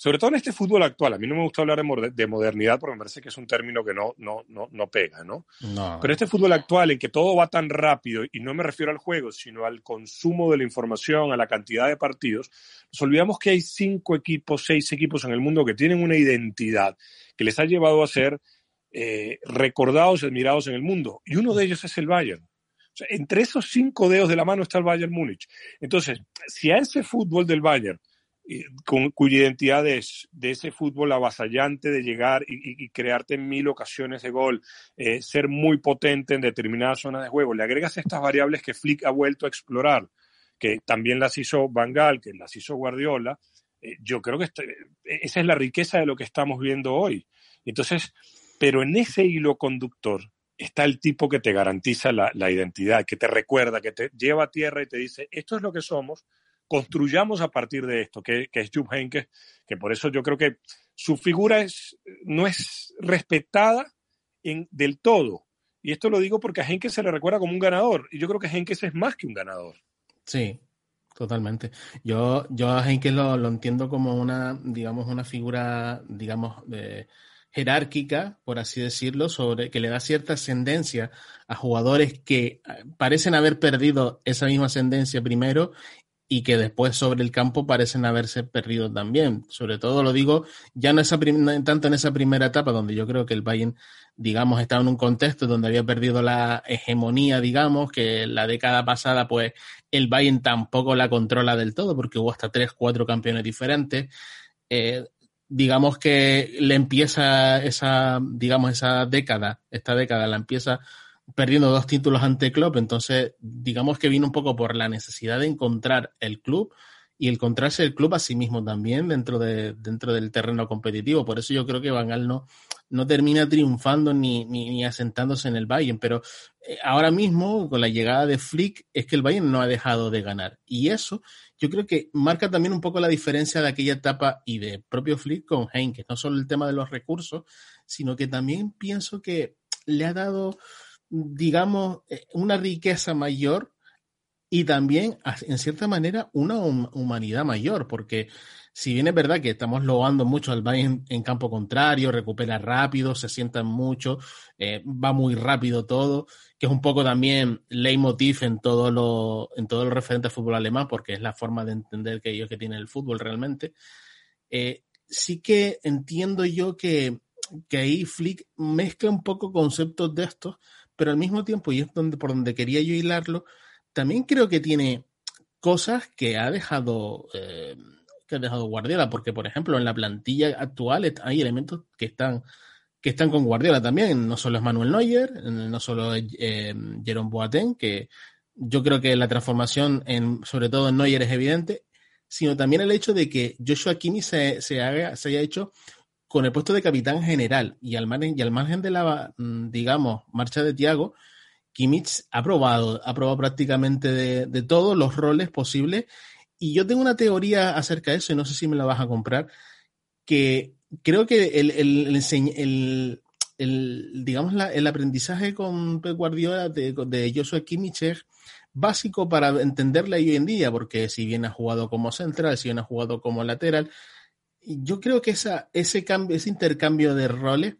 sobre todo en este fútbol actual, a mí no me gusta hablar de, modernidad porque me parece que es un término que no, no, no, no pega, ¿no? ¿no? Pero este fútbol actual en que todo va tan rápido, y no me refiero al juego, sino al consumo de la información, a la cantidad de partidos, nos olvidamos que hay cinco equipos, seis equipos en el mundo que tienen una identidad que les ha llevado a ser eh, recordados y admirados en el mundo. Y uno de ellos es el Bayern. O sea, entre esos cinco dedos de la mano está el Bayern Múnich. Entonces, si a ese fútbol del Bayern con, cuya identidad es de ese fútbol avasallante de llegar y, y, crearte mil ocasiones de gol, eh, ser muy potente en determinadas zonas de juego. Le agregas estas variables que Flick ha vuelto a explorar, que también las hizo Van Gaal, que las hizo Guardiola. Eh, yo creo que este, esa es la riqueza de lo que estamos viendo hoy. Entonces, pero en ese hilo conductor está el tipo que te garantiza la identidad, que te recuerda, que te lleva a tierra y te dice, esto es lo que somos, construyamos a partir de esto, que, es Jupp Heynckes, que por eso yo creo que su figura es, no es respetada en, del todo. Y esto lo digo porque a Heynckes se le recuerda como un ganador, y yo creo que Heynckes es más que un ganador. Sí, Totalmente. Yo, yo a Henke lo, lo entiendo como una, digamos, una figura, digamos, de, jerárquica, por así decirlo, sobre que le da cierta ascendencia a jugadores que eh, parecen haber perdido esa misma ascendencia primero y que después sobre el campo parecen haberse perdido también. Sobre todo lo digo ya no, esa tanto en esa primera etapa donde yo creo que el Bayern, digamos, estaba en un contexto donde había perdido la hegemonía, digamos, que la década pasada pues el Bayern tampoco la controla del todo porque hubo hasta tres, cuatro campeones diferentes. Eh, digamos que le empieza esa, digamos, esa década, esta década la empieza perdiendo dos títulos ante Klopp, entonces digamos que vino un poco por la necesidad de encontrar el club y encontrarse el club a sí mismo también dentro, de, dentro del terreno competitivo. Por eso yo creo que Van Gaal no, no termina triunfando ni, ni, asentándose en el Bayern, pero eh, ahora mismo con la llegada de Flick es que el Bayern no ha dejado de ganar. Y eso yo creo que marca también un poco la diferencia de aquella etapa y de propio Flick con Heinke, no solo el tema de los recursos, sino que también pienso que le ha dado, digamos, eh, una riqueza mayor y también, en cierta manera, una humanidad mayor, porque si bien es verdad que estamos loando mucho al Bayern en campo contrario, recupera rápido, se sienta mucho, eh, va muy rápido todo, que es un poco también leitmotiv en todo lo, en todo lo referente al fútbol alemán, porque es la forma de entender que ellos que tienen el fútbol realmente. Eh, sí que entiendo yo que, que ahí Flick mezcla un poco conceptos de estos, pero al mismo tiempo, y es donde, por donde quería yo hilarlo, también creo que tiene cosas que ha dejado eh, que ha dejado Guardiola, porque por ejemplo en la plantilla actual hay elementos que están que están con Guardiola también, no solo es Manuel Neuer, no solo es eh, Jerome Boateng, que yo creo que la transformación en sobre todo en Neuer es evidente, sino también el hecho de que Joshua Kimi se, se, haya hecho con el puesto de capitán general y al margen, y al margen de la, mm, digamos, marcha de Thiago, Kimmich ha probado, ha probado prácticamente de, todos los roles posibles. Y yo tengo una teoría acerca de eso, y no sé si me la vas a comprar, que creo que el, el, digamos, el aprendizaje con Pep Guardiola de, de Joshua Kimmich es básico para entenderla hoy en día, porque si bien ha jugado como central, si bien ha jugado como lateral, yo creo que esa, ese cambio, ese intercambio de roles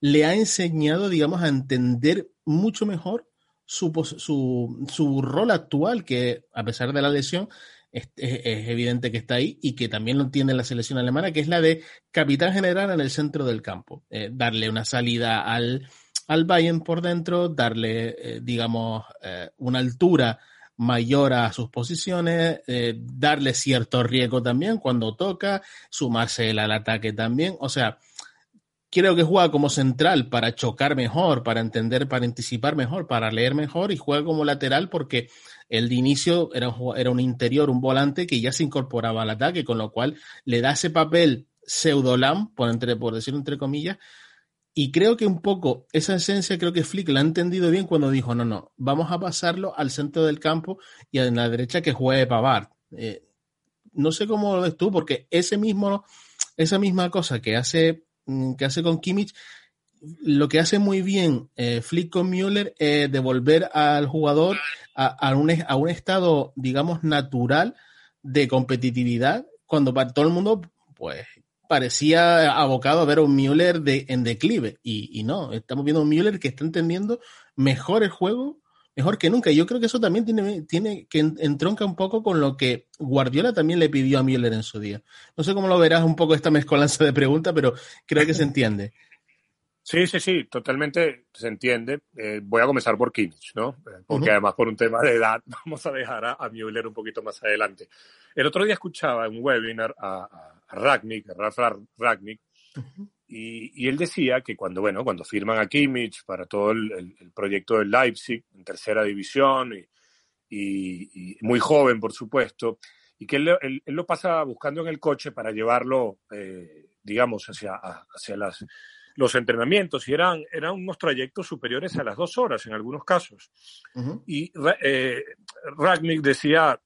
le ha enseñado, digamos, a entender mucho mejor su, su, su rol actual, que a pesar de la lesión, es, evidente que está ahí y que también lo tiene la selección alemana, que es la de capitán general en el centro del campo. Eh, darle una salida al, al Bayern por dentro, darle, eh, digamos, eh, una altura mayor a sus posiciones, darle cierto riesgo también cuando toca, sumarse al ataque también. O sea, creo que juega como central para chocar mejor, para entender, para anticipar mejor, para leer mejor y juega como lateral porque el de inicio era un, interior, un volante que ya se incorporaba al ataque, con lo cual le da ese papel pseudolam, por, por decirlo entre comillas, y creo que un poco esa esencia, creo que Flick la ha entendido bien cuando dijo, no, no, vamos a pasarlo al centro del campo y en la derecha que juegue Pavard. Eh, no sé cómo lo ves tú, porque ese mismo, esa misma cosa que hace Mm, que hace con Kimmich, lo que hace muy bien eh, Flick con Müller es devolver al jugador a, un, a, un, estado, digamos, natural de competitividad, cuando para todo el mundo, pues, parecía abocado a ver a un Müller de, en declive. Y, y no, estamos viendo un Müller que está entendiendo mejor el juego, mejor que nunca. Y yo creo que eso también tiene, tiene que entronca un poco con lo que Guardiola también le pidió a Müller en su día. No sé cómo lo verás un poco esta mezcolanza de preguntas, pero creo que se entiende. Sí, sí, sí, totalmente se entiende. Eh, voy a comenzar por Kimmich, ¿no? Porque además por un tema de edad vamos a dejar a, a, Müller un poquito más adelante. El otro día escuchaba en un webinar a, a, a Ragnick, Ralf Ragnick, y, él decía que cuando, bueno, cuando firman a Kimmich para todo el, proyecto del Leipzig en tercera división y, muy joven, por supuesto, y que él, lo pasa buscando en el coche para llevarlo, eh, digamos, hacia, hacia las, los entrenamientos y eran, eran unos trayectos superiores a las dos horas en algunos casos. Y eh, Ragnick decía,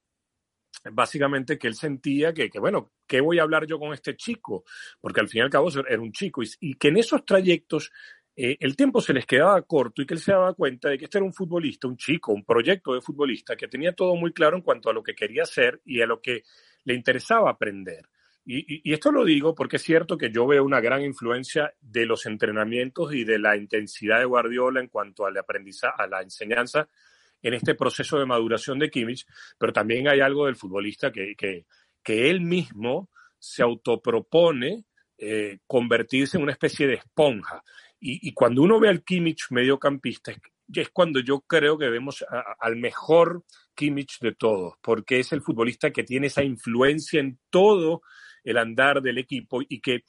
básicamente que él sentía que, bueno, ¿qué voy a hablar yo con este chico? Porque al fin y al cabo era un chico y, que en esos trayectos eh, el tiempo se les quedaba corto y que él se daba cuenta de que este era un futbolista, un chico, un proyecto de futbolista que tenía todo muy claro en cuanto a lo que quería hacer y a lo que le interesaba aprender. Y, esto lo digo porque es cierto que yo veo una gran influencia de los entrenamientos y de la intensidad de Guardiola en cuanto al aprendizaje, a la enseñanza en este proceso de maduración de Kimmich, pero también hay algo del futbolista que, que, que él mismo se autopropone eh, convertirse en una especie de esponja. Y, cuando uno ve al Kimmich mediocampista, es, cuando yo creo que vemos al mejor Kimmich de todos, porque es el futbolista que tiene esa influencia en todo el andar del equipo y que,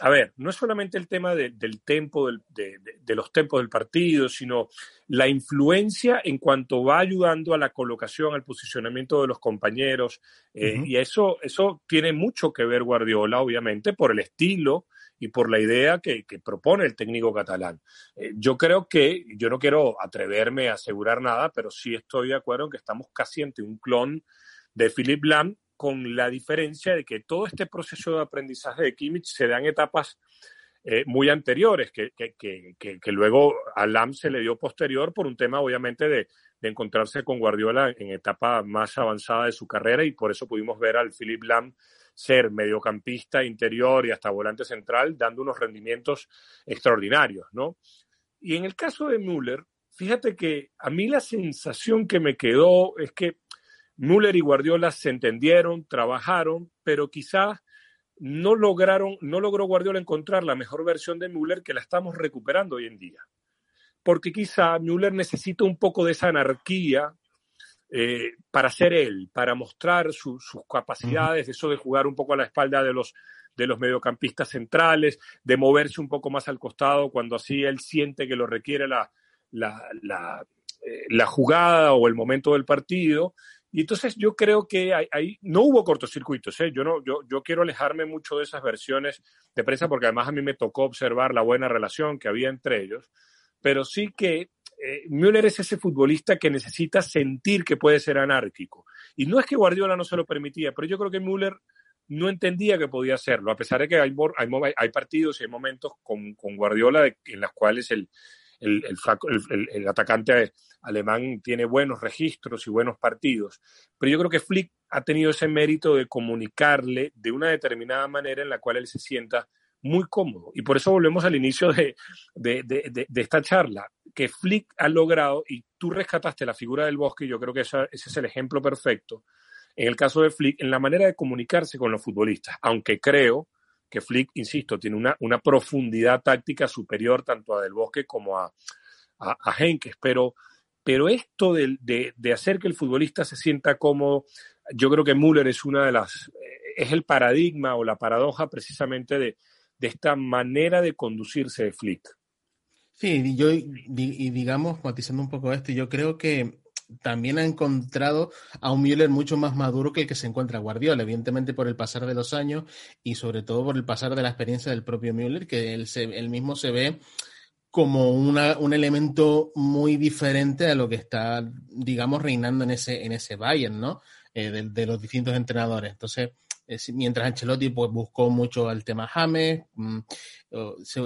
a ver, no es solamente el tema del tempo, de, los tempos del partido, sino la influencia en cuanto va ayudando a la colocación, al posicionamiento de los compañeros. Eh, y eso, eso tiene mucho que ver Guardiola, obviamente, por el estilo y por la idea que, propone el técnico catalán. Eh, yo creo que, yo no quiero atreverme a asegurar nada, pero sí estoy de acuerdo en que estamos casi ante un clon de Philip Lam con la diferencia de que todo este proceso de aprendizaje de Kimmich se da en etapas eh, muy anteriores, que, que, que, que, luego a Lam se le dio posterior por un tema obviamente de, encontrarse con Guardiola en etapa más avanzada de su carrera y por eso pudimos ver al Philip Lam ser mediocampista interior y hasta volante central, dando unos rendimientos extraordinarios, ¿no? Y en el caso de Müller, fíjate que a mí la sensación que me quedó es que Müller y Guardiola se entendieron, trabajaron, pero quizás no lograron, no logró Guardiola encontrar la mejor versión de Müller que la estamos recuperando hoy en día. Porque quizá Müller necesita un poco de esa anarquía eh, para ser él, para mostrar sus capacidades, eso de jugar un poco a la espalda de los, de los mediocampistas centrales, de moverse un poco más al costado cuando así él siente que lo requiere la, la, la, eh, la jugada o el momento del partido y entonces yo creo que ahí no hubo cortocircuitos. ¿eh? Yo, no, yo, yo quiero alejarme mucho de esas versiones de prensa porque además a mí me tocó observar la buena relación que había entre ellos. Pero sí que eh, Müller es ese futbolista que necesita sentir que puede ser anárquico. Y no es que Guardiola no se lo permitía, pero yo creo que Müller no entendía que podía hacerlo, a pesar de que hay, hay, hay partidos y hay momentos con, con Guardiola en los cuales el, el, atacante alemán tiene buenos registros y buenos partidos, pero yo creo que Flick ha tenido ese mérito de comunicarle de una determinada manera en la cual él se sienta muy cómodo. Y por eso volvemos al inicio de, de, de, esta charla, que Flick ha logrado, y tú rescataste la figura del bosque, yo creo que ese es el ejemplo perfecto, en el caso de Flick, en la manera de comunicarse con los futbolistas, aunque creo que Flick, insisto, tiene una, una profundidad táctica superior tanto a Del Bosque como a, a, a Henkes, pero, pero esto de, de, de, hacer que el futbolista se sienta cómodo, yo creo que Müller es una de las, es el paradigma o la paradoja precisamente de, de esta manera de conducirse de Flick. Sí, yo, y digamos, matizando un poco esto, yo creo que también ha encontrado a un Müller mucho más maduro que el que se encuentra Guardiola, evidentemente por el pasar de los años y sobre todo por el pasar de la experiencia del propio Müller, que él, se, mismo se ve como una, un elemento muy diferente a lo que está, digamos, reinando en ese, en ese Bayern, ¿no? Eh, de, los distintos entrenadores. Entonces, eh, mientras Ancelotti pues, buscó mucho el tema James, mm,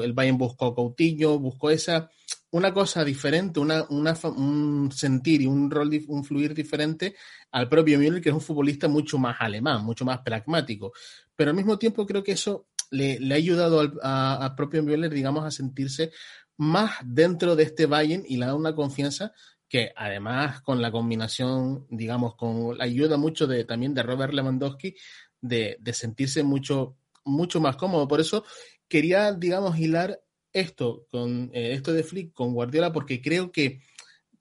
el Bayern buscó Coutinho, buscó esa una cosa diferente, un sentir y un rol, un fluir diferente al propio Müller, que es un futbolista mucho más alemán, mucho más pragmático. Pero al mismo tiempo creo que eso le, le ha ayudado al a, a propio Müller, digamos, a sentirse más dentro de este Bayern y le da una confianza que además con la combinación, digamos, con la ayuda mucho de también de Robert Lewandowski, de, de sentirse mucho, mucho más cómodo. Por eso quería, digamos, hilar esto con eh, esto de Flick con Guardiola porque creo que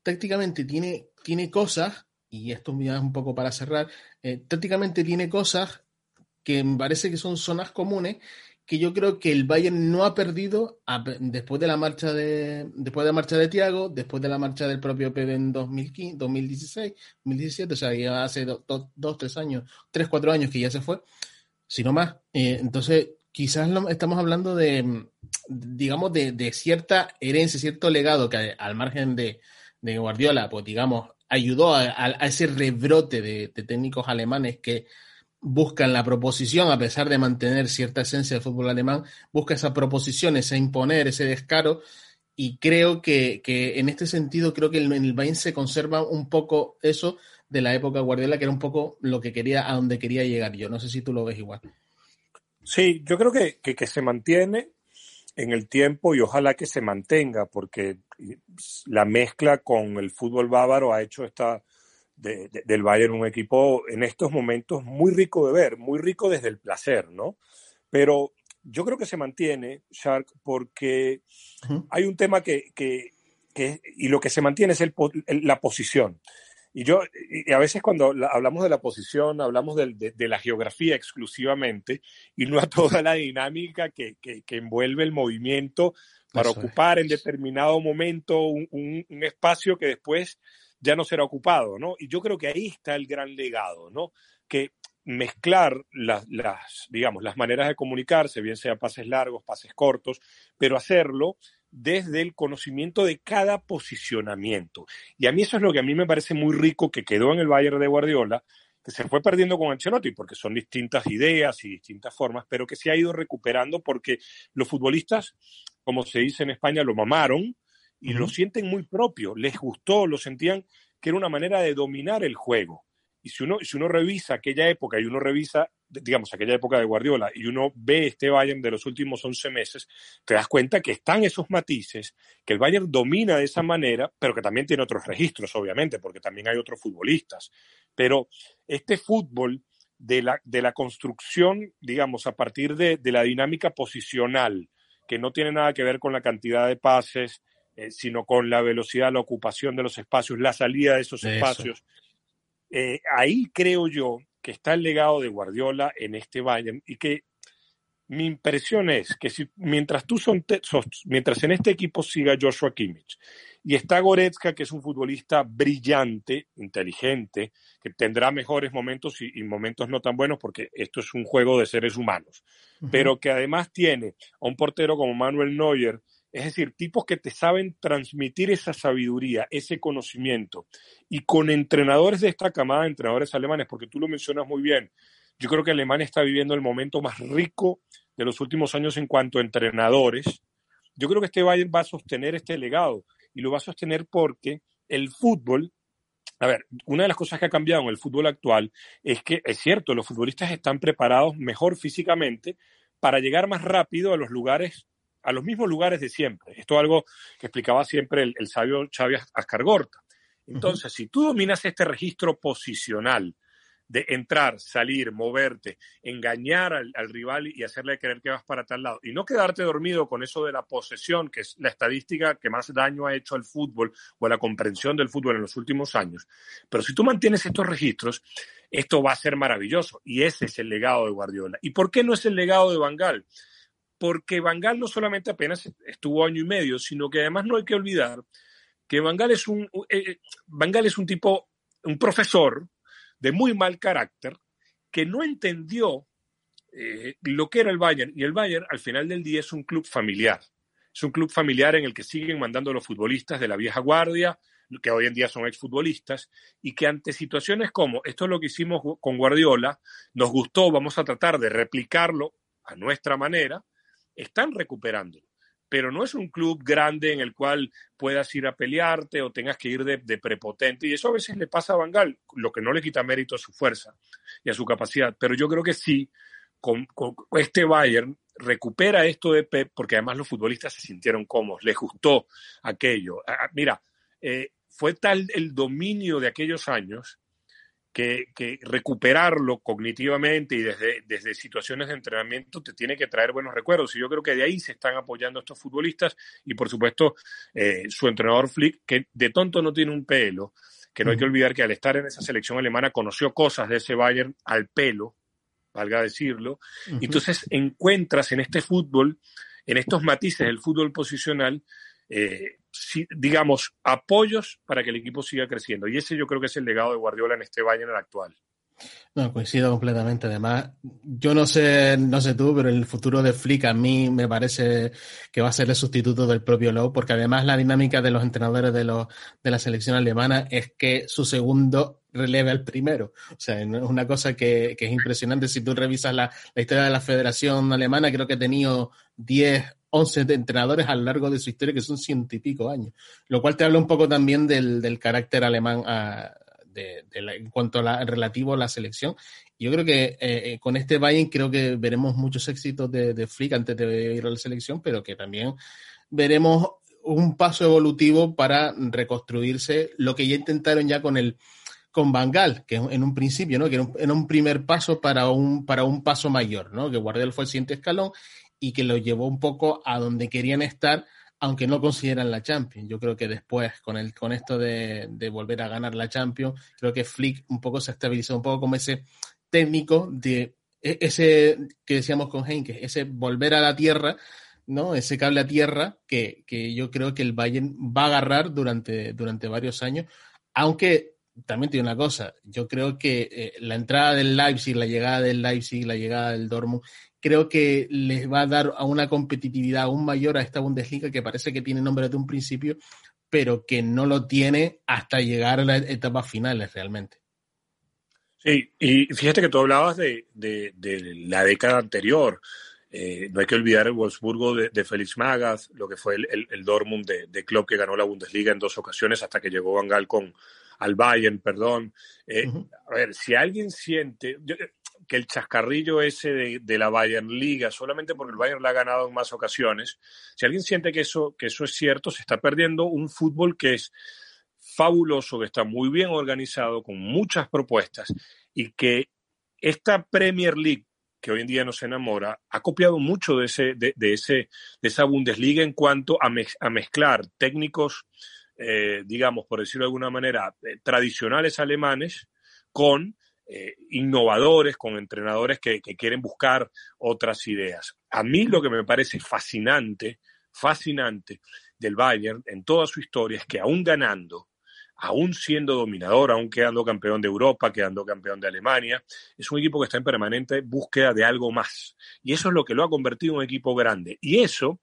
tácticamente tiene, tiene cosas, y esto ya es un poco para cerrar, eh, tácticamente tiene cosas que me parece que son zonas comunes que yo creo que el Bayern no ha perdido a, después de la marcha de después de la marcha de Thiago, después de la marcha del propio Pepe en 2015, 2016, 2017, o sea, ya hace dos, do, dos, tres años, tres, cuatro años que ya se fue, sino más. Eh, entonces, quizás estamos hablando de, digamos, de, cierta herencia, cierto legado que al margen de, Guardiola, pues digamos, ayudó a, ese rebrote de, de, técnicos alemanes que buscan la proposición, a pesar de mantener cierta esencia del fútbol alemán, busca esa proposición, ese imponer, ese descaro, y creo que, que, en este sentido, creo que en el Bayern se conserva un poco eso de la época Guardiola, que era un poco lo que quería, a donde quería llegar yo. No sé si tú lo ves igual. Sí, yo creo que, que, que se mantiene en el tiempo y ojalá que se mantenga, porque la mezcla con el fútbol bávaro ha hecho esta, de, de, del Bayern un equipo en estos momentos muy rico de ver, muy rico desde el placer, ¿no? Pero yo creo que se mantiene, Shark, porque hay un tema que, que, que, y lo que se mantiene es el, el, la posición. Y yo, y a veces cuando hablamos de la posición, hablamos de, de, de, la geografía exclusivamente y no a toda la dinámica que, que, que envuelve el movimiento para Eso ocupar es. en determinado momento un, un, un, espacio que después ya no será ocupado, ¿no? Y yo creo que ahí está el gran legado, ¿no? Que mezclar las, las, digamos, las maneras de comunicarse, bien sea pases largos, pases cortos, pero hacerlo desde el conocimiento de cada posicionamiento. Y a mí eso es lo que a mí me parece muy rico que quedó en el Bayern de Guardiola, que se fue perdiendo con Ancelotti, porque son distintas ideas y distintas formas, pero que se ha ido recuperando porque los futbolistas, como se dice en España, lo mamaron y uh -huh. lo sienten muy propio, les gustó, lo sentían que era una manera de dominar el juego. Y si uno, si uno revisa aquella época y uno revisa, digamos, aquella época de Guardiola y uno ve este Bayern de los últimos 11 meses, te das cuenta que están esos matices, que el Bayern domina de esa manera, pero que también tiene otros registros, obviamente, porque también hay otros futbolistas. Pero este fútbol de la, de la construcción, digamos, a partir de, de la dinámica posicional, que no tiene nada que ver con la cantidad de pases, eh, sino con la velocidad, la ocupación de los espacios, la salida de esos espacios. Eso eh, ahí creo yo que está el legado de Guardiola en este Bayern y que mi impresión es que si, mientras tú son, sos, mientras en este equipo siga Joshua Kimmich y está Goretzka, que es un futbolista brillante, inteligente, que tendrá mejores momentos y, y momentos no tan buenos porque esto es un juego de seres humanos, uh -huh. pero que además tiene a un portero como Manuel Neuer, es decir, tipos que te saben transmitir esa sabiduría, ese conocimiento. Y con entrenadores de esta camada entrenadores alemanes, porque tú lo mencionas muy bien, yo creo que Alemania está viviendo el momento más rico de los últimos años en cuanto a entrenadores. Yo creo que este Bayern va a sostener este legado y lo va a sostener porque el fútbol, a ver, una de las cosas que ha cambiado en el fútbol actual es que es cierto, los futbolistas están preparados mejor físicamente para llegar más rápido a los lugares a los mismos lugares de siempre. Esto es algo que explicaba siempre el, el sabio Xavi Ascargorta. Entonces, uh -huh. si tú dominas este registro posicional de entrar, salir, moverte, engañar al, al, rival y hacerle creer que vas para tal lado, y no quedarte dormido con eso de la posesión, que es la estadística que más daño ha hecho al fútbol o a la comprensión del fútbol en los últimos años. Pero si tú mantienes estos registros, esto va a ser maravilloso. Y ese es el legado de Guardiola. ¿Y por qué no es el legado de Bangal? Porque Van Gaal no solamente apenas estuvo año y medio, sino que además no hay que olvidar que Van Gaal es un, eh, Gaal es un tipo, un profesor de muy mal carácter que no entendió eh, lo que era el Bayern. Y el Bayern, al final del día, es un club familiar. Es un club familiar en el que siguen mandando los futbolistas de la vieja guardia, que hoy en día son exfutbolistas, y que ante situaciones como esto es lo que hicimos con Guardiola, nos gustó, vamos a tratar de replicarlo a nuestra manera, están recuperándolo. Pero no es un club grande en el cual puedas ir a pelearte o tengas que ir de, prepotente. Y eso a veces le pasa a Bangal, lo que no le quita mérito a su fuerza y a su capacidad. Pero yo creo que sí, con, este Bayern recupera esto de Pep, porque además los futbolistas se sintieron cómodos, les gustó aquello. Mira, eh, fue tal el dominio de aquellos años que, que, recuperarlo cognitivamente y desde, desde situaciones de entrenamiento te tiene que traer buenos recuerdos. Y yo creo que de ahí se están apoyando estos futbolistas y, por supuesto, eh, su entrenador Flick, que de tonto no tiene un pelo, que no hay que olvidar que al estar en esa selección alemana conoció cosas de ese Bayern al pelo, valga decirlo. Uh -huh. Entonces encuentras en este fútbol, en estos matices del fútbol posicional, eh, digamos, apoyos para que el equipo siga creciendo. Y ese yo creo que es el legado de Guardiola en este Bayern el actual. No, coincido completamente. Además, yo no sé, no sé tú, pero el futuro de Flick a mí me parece que va a ser el sustituto del propio Lowe, porque además la dinámica de los entrenadores de, los, de la selección alemana es que su segundo releve al primero. O sea, es una cosa que, que es impresionante. Si tú revisas la, la, historia de la Federación Alemana, creo que ha tenido 10 11 entrenadores a lo largo de su historia, que son ciento y pico años. Lo cual te habla un poco también del, del carácter alemán a, ah, de, de la, en cuanto a la, relativo a la selección. Yo creo que eh, eh, con este Bayern creo que veremos muchos éxitos de, de Flick antes de ir a la selección, pero que también veremos un paso evolutivo para reconstruirse lo que ya intentaron ya con el con Bangal, que en un principio, ¿no? Que era un, un, primer paso para un, para un paso mayor, ¿no? Que Guardiola fue el siguiente escalón y que lo llevó un poco a donde querían estar, aunque no consideran la Champions. Yo creo que después, con, el, con esto de, de volver a ganar la Champions, creo que Flick un poco se estabilizó, un poco como ese técnico de e, ese que decíamos con Henke, ese volver a la tierra ¿no? Ese cable a tierra que, que, yo creo que el Bayern va a agarrar durante, durante varios años, aunque también tiene una cosa, yo creo que eh, la entrada del Leipzig, la llegada del Leipzig, la llegada del Dortmund, creo que les va a dar a una competitividad aún mayor a esta Bundesliga que parece que tiene nombre de un principio, pero que no lo tiene hasta llegar a las etapas finales realmente. Sí, y fíjate que tú hablabas de, de, de la década anterior. Eh, no hay que olvidar el Wolfsburgo de, de Félix Magas, lo que fue el, el, el Dortmund de, de Klopp que ganó la Bundesliga en dos ocasiones hasta que llegó Van Gaal con al Bayern, perdón. Eh, uh -huh. A ver, si alguien siente yo, que el chascarrillo ese de, la Bayern Liga, solamente porque el Bayern la ha ganado en más ocasiones, si alguien siente que eso, que eso es cierto, se está perdiendo un fútbol que es fabuloso, que está muy bien organizado, con muchas propuestas y que esta Premier League que hoy en día nos enamora, ha copiado mucho de, ese, de, ese, de esa Bundesliga en cuanto a, a mezclar técnicos, eh, digamos, por decirlo de alguna manera, eh, tradicionales alemanes con eh, innovadores, con entrenadores que, quieren buscar otras ideas. A mí lo que me parece fascinante, fascinante del Bayern en toda su historia es que aún ganando, aún siendo dominador, aún quedando campeón de Europa, quedando campeón de Alemania, es un equipo que está en permanente búsqueda de algo más. Y eso es lo que lo ha convertido en un equipo grande. Y eso,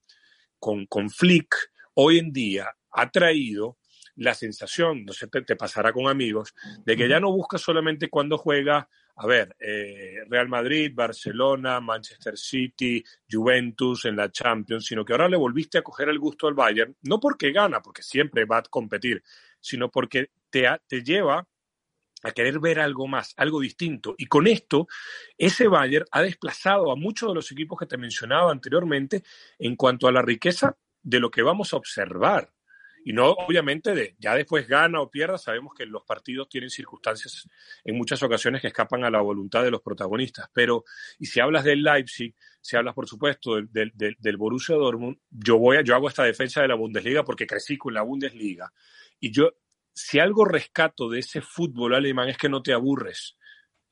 con, con Flick, hoy en día ha traído la sensación, no sé, te, te pasará con amigos, de que ya no busca solamente cuando juega a ver, eh, Real Madrid, Barcelona, Manchester City, Juventus en la Champions, sino que ahora le volviste a coger el gusto al Bayern, no porque gana, porque siempre va a competir, sino porque te, te lleva a querer ver algo más, algo distinto. Y con esto, ese Bayern ha desplazado a muchos de los equipos que te mencionaba anteriormente en cuanto a la riqueza de lo que vamos a observar. Y no, obviamente, ya después gana o pierda, sabemos que los partidos tienen circunstancias en muchas ocasiones que escapan a la voluntad de los protagonistas. Pero, y si hablas del Leipzig, si hablas, por supuesto, del, del, Borussia Dortmund, yo, voy yo hago esta defensa de la Bundesliga porque crecí con la Bundesliga. Y yo, si algo rescato de ese fútbol alemán es que no te aburres.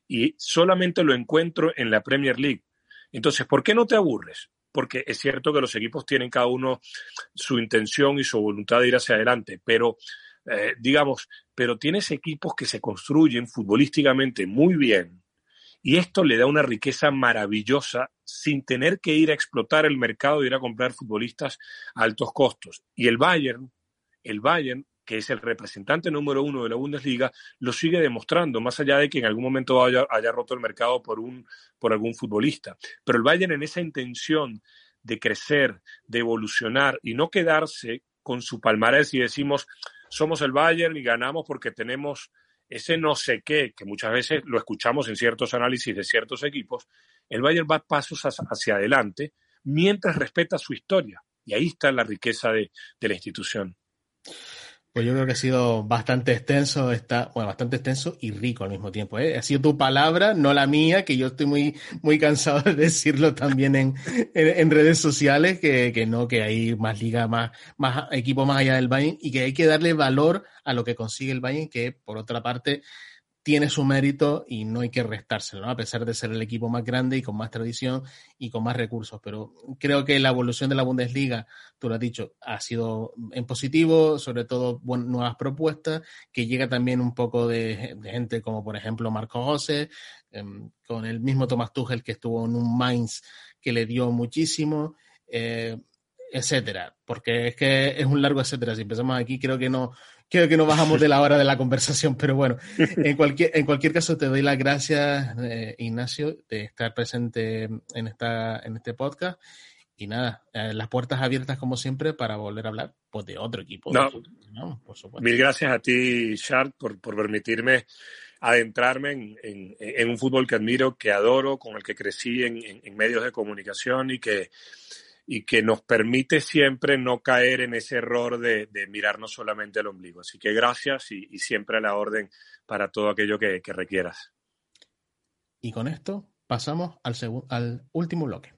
Y solamente lo encuentro en la Premier League. Entonces, ¿por qué no te aburres? Porque es cierto que los equipos tienen cada uno su intención y su voluntad de ir hacia adelante, pero eh, digamos, pero tienes equipos que se construyen futbolísticamente muy bien y esto le da una riqueza maravillosa sin tener que ir a explotar el mercado y ir a comprar futbolistas a altos costos. Y el Bayern, el Bayern que es el representante número uno de la Bundesliga, lo sigue demostrando, más allá de que en algún momento haya, haya roto el mercado por, un, por algún futbolista. Pero el Bayern en esa intención de crecer, de evolucionar y no quedarse con su palmarés y decimos, somos el Bayern y ganamos porque tenemos ese no sé qué, que muchas veces lo escuchamos en ciertos análisis de ciertos equipos, el Bayern va pasos hacia adelante mientras respeta su historia. Y ahí está la riqueza de, de la institución. Pues yo creo que ha sido bastante extenso, está, bueno, bastante extenso y rico al mismo tiempo. ¿eh? Ha sido tu palabra, no la mía, que yo estoy muy, muy cansado de decirlo también en, en, redes sociales, que, que, no, que hay más liga, más, más equipo más allá del Bayern y que hay que darle valor a lo que consigue el Bayern, que por otra parte tiene su mérito y no hay que restárselo, ¿no? a pesar de ser el equipo más grande y con más tradición y con más recursos. Pero creo que la evolución de la Bundesliga, tú lo has dicho, ha sido en positivo, sobre todo bueno, nuevas propuestas, que llega también un poco de, gente como por ejemplo Marco José, eh, con el mismo Thomas Tuchel que estuvo en un Mainz que le dio muchísimo. Eh, etcétera, porque es que es un largo etcétera. Si empezamos aquí, creo que no, creo que no bajamos de la hora de la conversación, pero bueno, en cualquier, en cualquier caso te doy las gracias, eh, Ignacio, de estar presente en, esta, en este podcast. y nada, eh, las puertas abiertas como siempre para volver a hablar pues, de otro equipo. No. No, por supuesto. Mil gracias a ti, Shard, por, por permitirme adentrarme en, en- en un fútbol que admiro, que adoro, con el que crecí en- en medios de comunicación y que, y que nos permite siempre no caer en ese error de, mirarnos solamente el ombligo. Así que gracias y, siempre a la orden para todo aquello que, requieras. Y con esto pasamos al, al último bloque.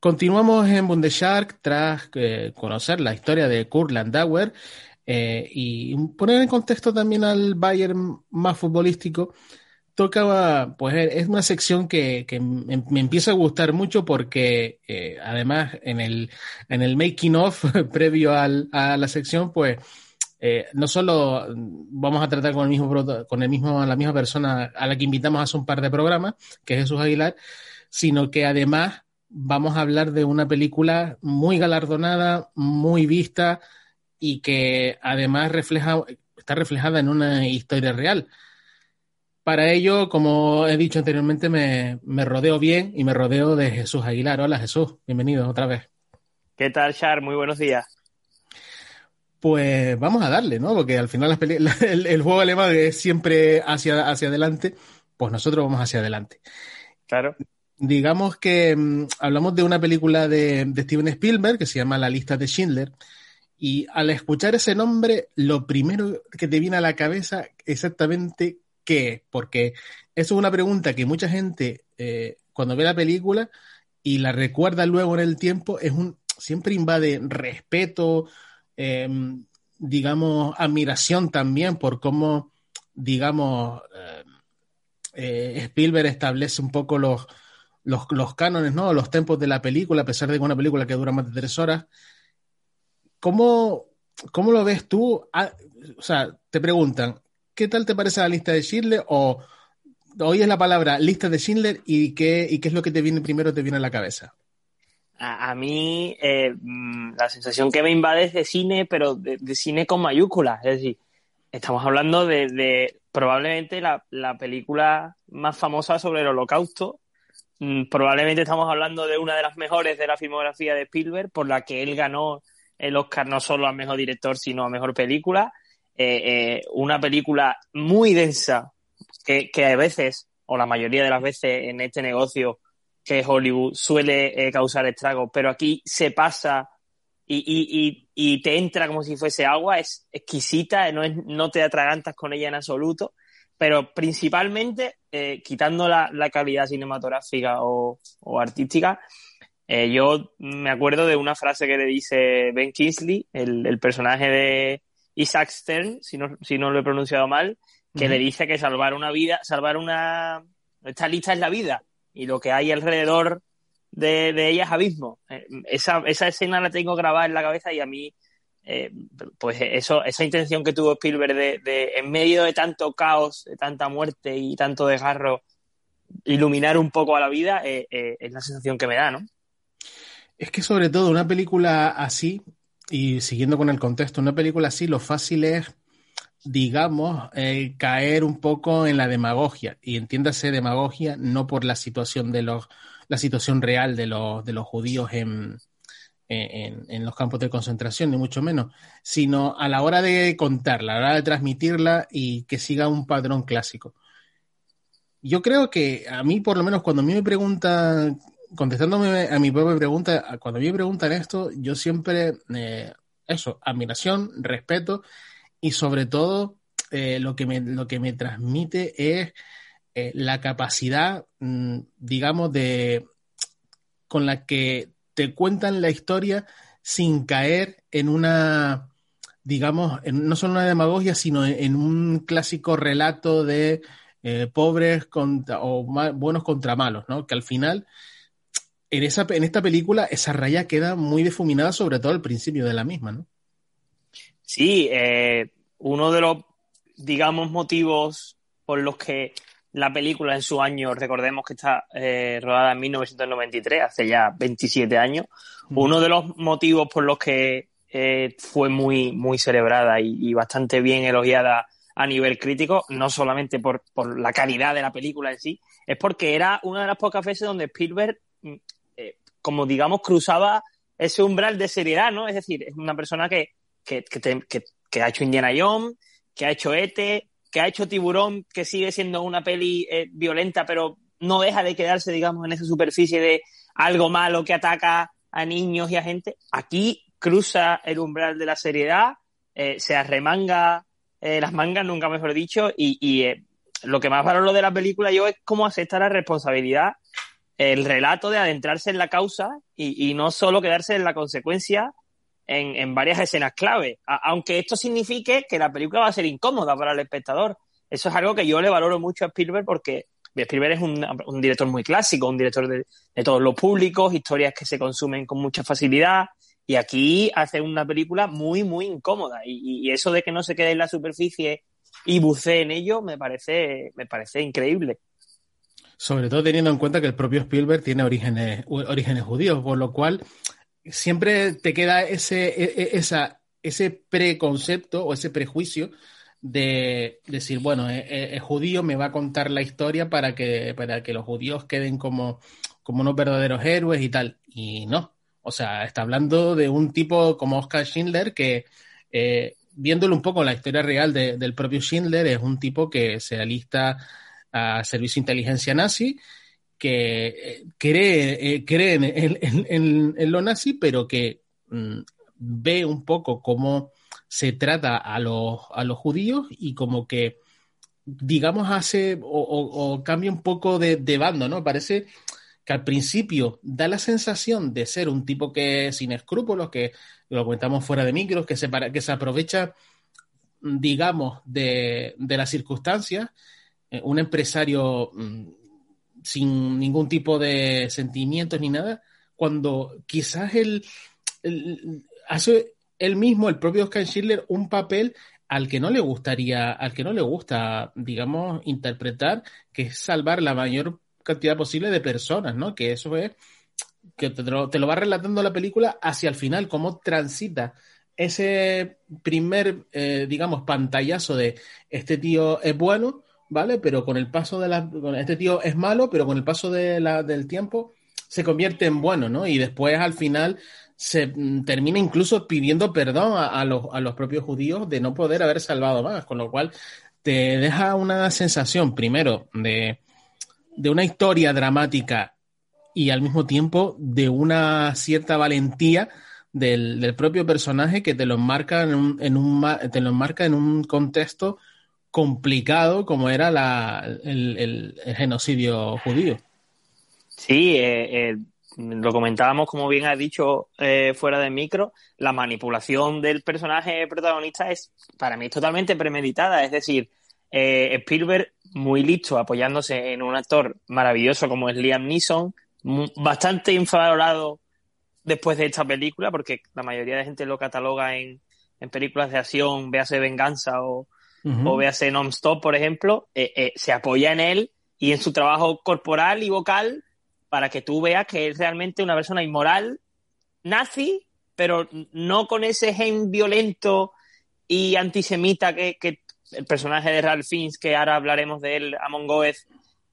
Continuamos en Bundeshark tras eh, conocer la historia de Kurt Landauer eh, y poner en contexto también al Bayern más futbolístico. Tocaba, pues es una sección que, me, empieza a gustar mucho porque eh, además en el, en el making of previo a la sección, pues eh, no solo vamos a tratar con el mismo con el mismo, la misma persona a la que invitamos hace un par de programas, que es Jesús Aguilar, sino que además vamos a hablar de una película muy galardonada, muy vista y que además refleja, está reflejada en una historia real. Para ello, como he dicho anteriormente, me, me rodeo bien y me rodeo de Jesús Aguilar. Hola Jesús, bienvenido otra vez. ¿Qué tal, Char? Muy buenos días. Pues vamos a darle, ¿no? Porque al final las el, el juego alemán es siempre hacia, hacia adelante, pues nosotros vamos hacia adelante. Claro. Digamos que mm, hablamos de una película de, de Steven Spielberg que se llama La lista de Schindler. Y al escuchar ese nombre, lo primero que te viene a la cabeza exactamente qué es. Porque eso es una pregunta que mucha gente eh, cuando ve la película y la recuerda luego en el tiempo, es un siempre invade respeto, eh, digamos, admiración también por cómo, digamos, eh, eh, Spielberg establece un poco los, los, los cánones, ¿no? Los tempos de la película, a pesar de que es una película que dura más de tres horas. ¿Cómo, cómo lo ves tú? Ah, o sea, te preguntan, ¿qué tal te parece la lista de Schindler? O oyes la palabra lista de Schindler y qué, y qué es lo que te viene primero te viene a la cabeza. A, mí eh, la sensación que me invade es de cine, pero de, de cine con mayúsculas. Es decir, estamos hablando de, de probablemente la, la película más famosa sobre el holocausto. Mm, Probablemente estamos hablando de una de las mejores de la filmografía de Spielberg, por la que él ganó el Oscar no solo a mejor director, sino a mejor película. Eh, eh, una película muy densa, que, que a veces, o la mayoría de las veces en este negocio que es Hollywood, suele eh, causar estragos, pero aquí se pasa y, y, y, y te entra como si fuese agua, es exquisita, no, es, no te atragantas con ella en absoluto, pero principalmente, eh, quitando la, la calidad cinematográfica o, o artística, eh, yo me acuerdo de una frase que le dice Ben Kingsley, el, el personaje de Isaac Stern, si no, si no lo he pronunciado mal, que le dice que salvar una vida, salvar una... Esta lista es la vida y lo que hay alrededor de, de ella es abismo. Eh, esa, esa escena la tengo grabada en la cabeza y a mí, eh, pues eso, esa intención que tuvo Spielberg de, de, en medio de tanto caos, de tanta muerte y tanto desgarro, iluminar un poco a la vida, eh, eh, es la sensación que me da, ¿no? Es que sobre todo una película así, y siguiendo con el contexto, una película así, lo fácil es, digamos, caer un poco en la demagogia. Y entiéndase demagogia no por la situación de los, la situación real de los, de los judíos en, en, los campos de concentración, ni mucho menos, sino a la hora de contarla, a la hora de transmitirla y que siga un patrón clásico. Yo creo que a mí, por lo menos, cuando a mí me preguntan, contestándome a mi propia pregunta, cuando a mí me preguntan esto, yo siempre, eh, eso, admiración, respeto y sobre todo eh, lo, que me, lo que me transmite es eh, la capacidad, mm, digamos, de con la que te cuentan la historia sin caer en una, digamos, no solo una demagogia, sino en, un clásico relato de eh, pobres contra, o buenos contra malos, ¿no? Que al final, en, esa, en esta película, esa raya queda muy difuminada, sobre todo al principio de la misma, ¿no? Sí, eh, uno de los, digamos, motivos por los que la película en su año, recordemos que está eh, rodada en 1993, hace ya 27 años, uno de los motivos por los que eh, fue muy, muy celebrada y, bastante bien elogiada a nivel crítico, no solamente por, por, la calidad de la película en sí, es porque era una de las pocas veces donde Spielberg, mm, como digamos, cruzaba ese umbral de seriedad, ¿no? Es decir, es una persona que que, ha hecho Indiana Jones, que ha hecho Ete, que ha hecho Tiburón, que sigue siendo una peli eh, violenta, pero no deja de quedarse, digamos, en esa superficie de algo malo que ataca a niños y a gente. Aquí cruza el umbral de la seriedad, eh, se arremanga eh, las mangas, nunca mejor dicho, y, lo que más valoro de la película yo es cómo acepta la responsabilidad, el relato de adentrarse en la causa y, y no solo quedarse en la consecuencia en, varias escenas clave, aunque esto signifique que la película va a ser incómoda para el espectador. Eso es algo que yo le valoro mucho a Spielberg porque Spielberg es un, director muy clásico, un director de, de, todos los públicos, historias que se consumen con mucha facilidad. Y aquí hace una película muy, muy incómoda. Y, y eso de que no se quede en la superficie y bucee en ello me parece, me parece increíble. Sobre todo teniendo en cuenta que el propio Spielberg tiene orígenes, orígenes judíos, por lo cual siempre te queda ese, e, e, esa, ese preconcepto o ese prejuicio de decir, bueno, e, es, judío, me va a contar la historia para que, para que los judíos queden como, como unos verdaderos héroes y tal. Y no. O sea, está hablando de un tipo como Oscar Schindler que, eh, viéndolo un poco la historia real de, del propio Schindler, es un tipo que se alista a servicio de inteligencia nazi que eh, cree, eh, en, lo nazi, pero que mm, ve un poco cómo se trata a los, a los judíos y como que, digamos, hace o, o, cambia un poco de, de, bando, ¿no? Parece que al principio da la sensación de ser un tipo que sin escrúpulos, que lo comentamos fuera de micros, que se, para, que se aprovecha, digamos, de, de las circunstancias, eh, un empresario mm, sin ningún tipo de sentimientos ni nada, cuando quizás él, hace él mismo, el propio Oscar Schindler, un papel al que no le gustaría, al que no le gusta, digamos, interpretar, que es salvar la mayor cantidad posible de personas, ¿no? Que eso es, que te lo, te lo va relatando la película hacia el final, cómo transita ese primer, eh, digamos, pantallazo de este tío es bueno, ¿vale? Pero con el paso de la... Este tío es malo, pero con el paso de la, del tiempo se convierte en bueno, ¿no? Y después al final se mm, termina incluso pidiendo perdón a, los, a los propios judíos de no poder haber salvado más, con lo cual te deja una sensación, primero, de, de una historia dramática y al mismo tiempo de una cierta valentía del, del propio personaje que te lo enmarca en un, en un, te lo enmarca en un contexto complicado como era la, el, el, genocidio judío. Sí, eh, eh, lo comentábamos, como bien ha dicho eh, fuera de micro, la manipulación del personaje protagonista es, para mí, totalmente premeditada. Es decir, eh, Spielberg, muy listo, apoyándose en un actor maravilloso como es Liam Neeson, bastante infravalorado después de esta película, porque la mayoría de gente lo cataloga en, en películas de acción, véase Venganza o, uh -huh. o véase Non-Stop, por ejemplo, eh, eh, se apoya en él y en su trabajo corporal y vocal para que tú veas que es realmente una persona inmoral, nazi, pero no con ese gen violento y antisemita que, el personaje de Ralph Fiennes, que ahora hablaremos de él, Amon Goeth,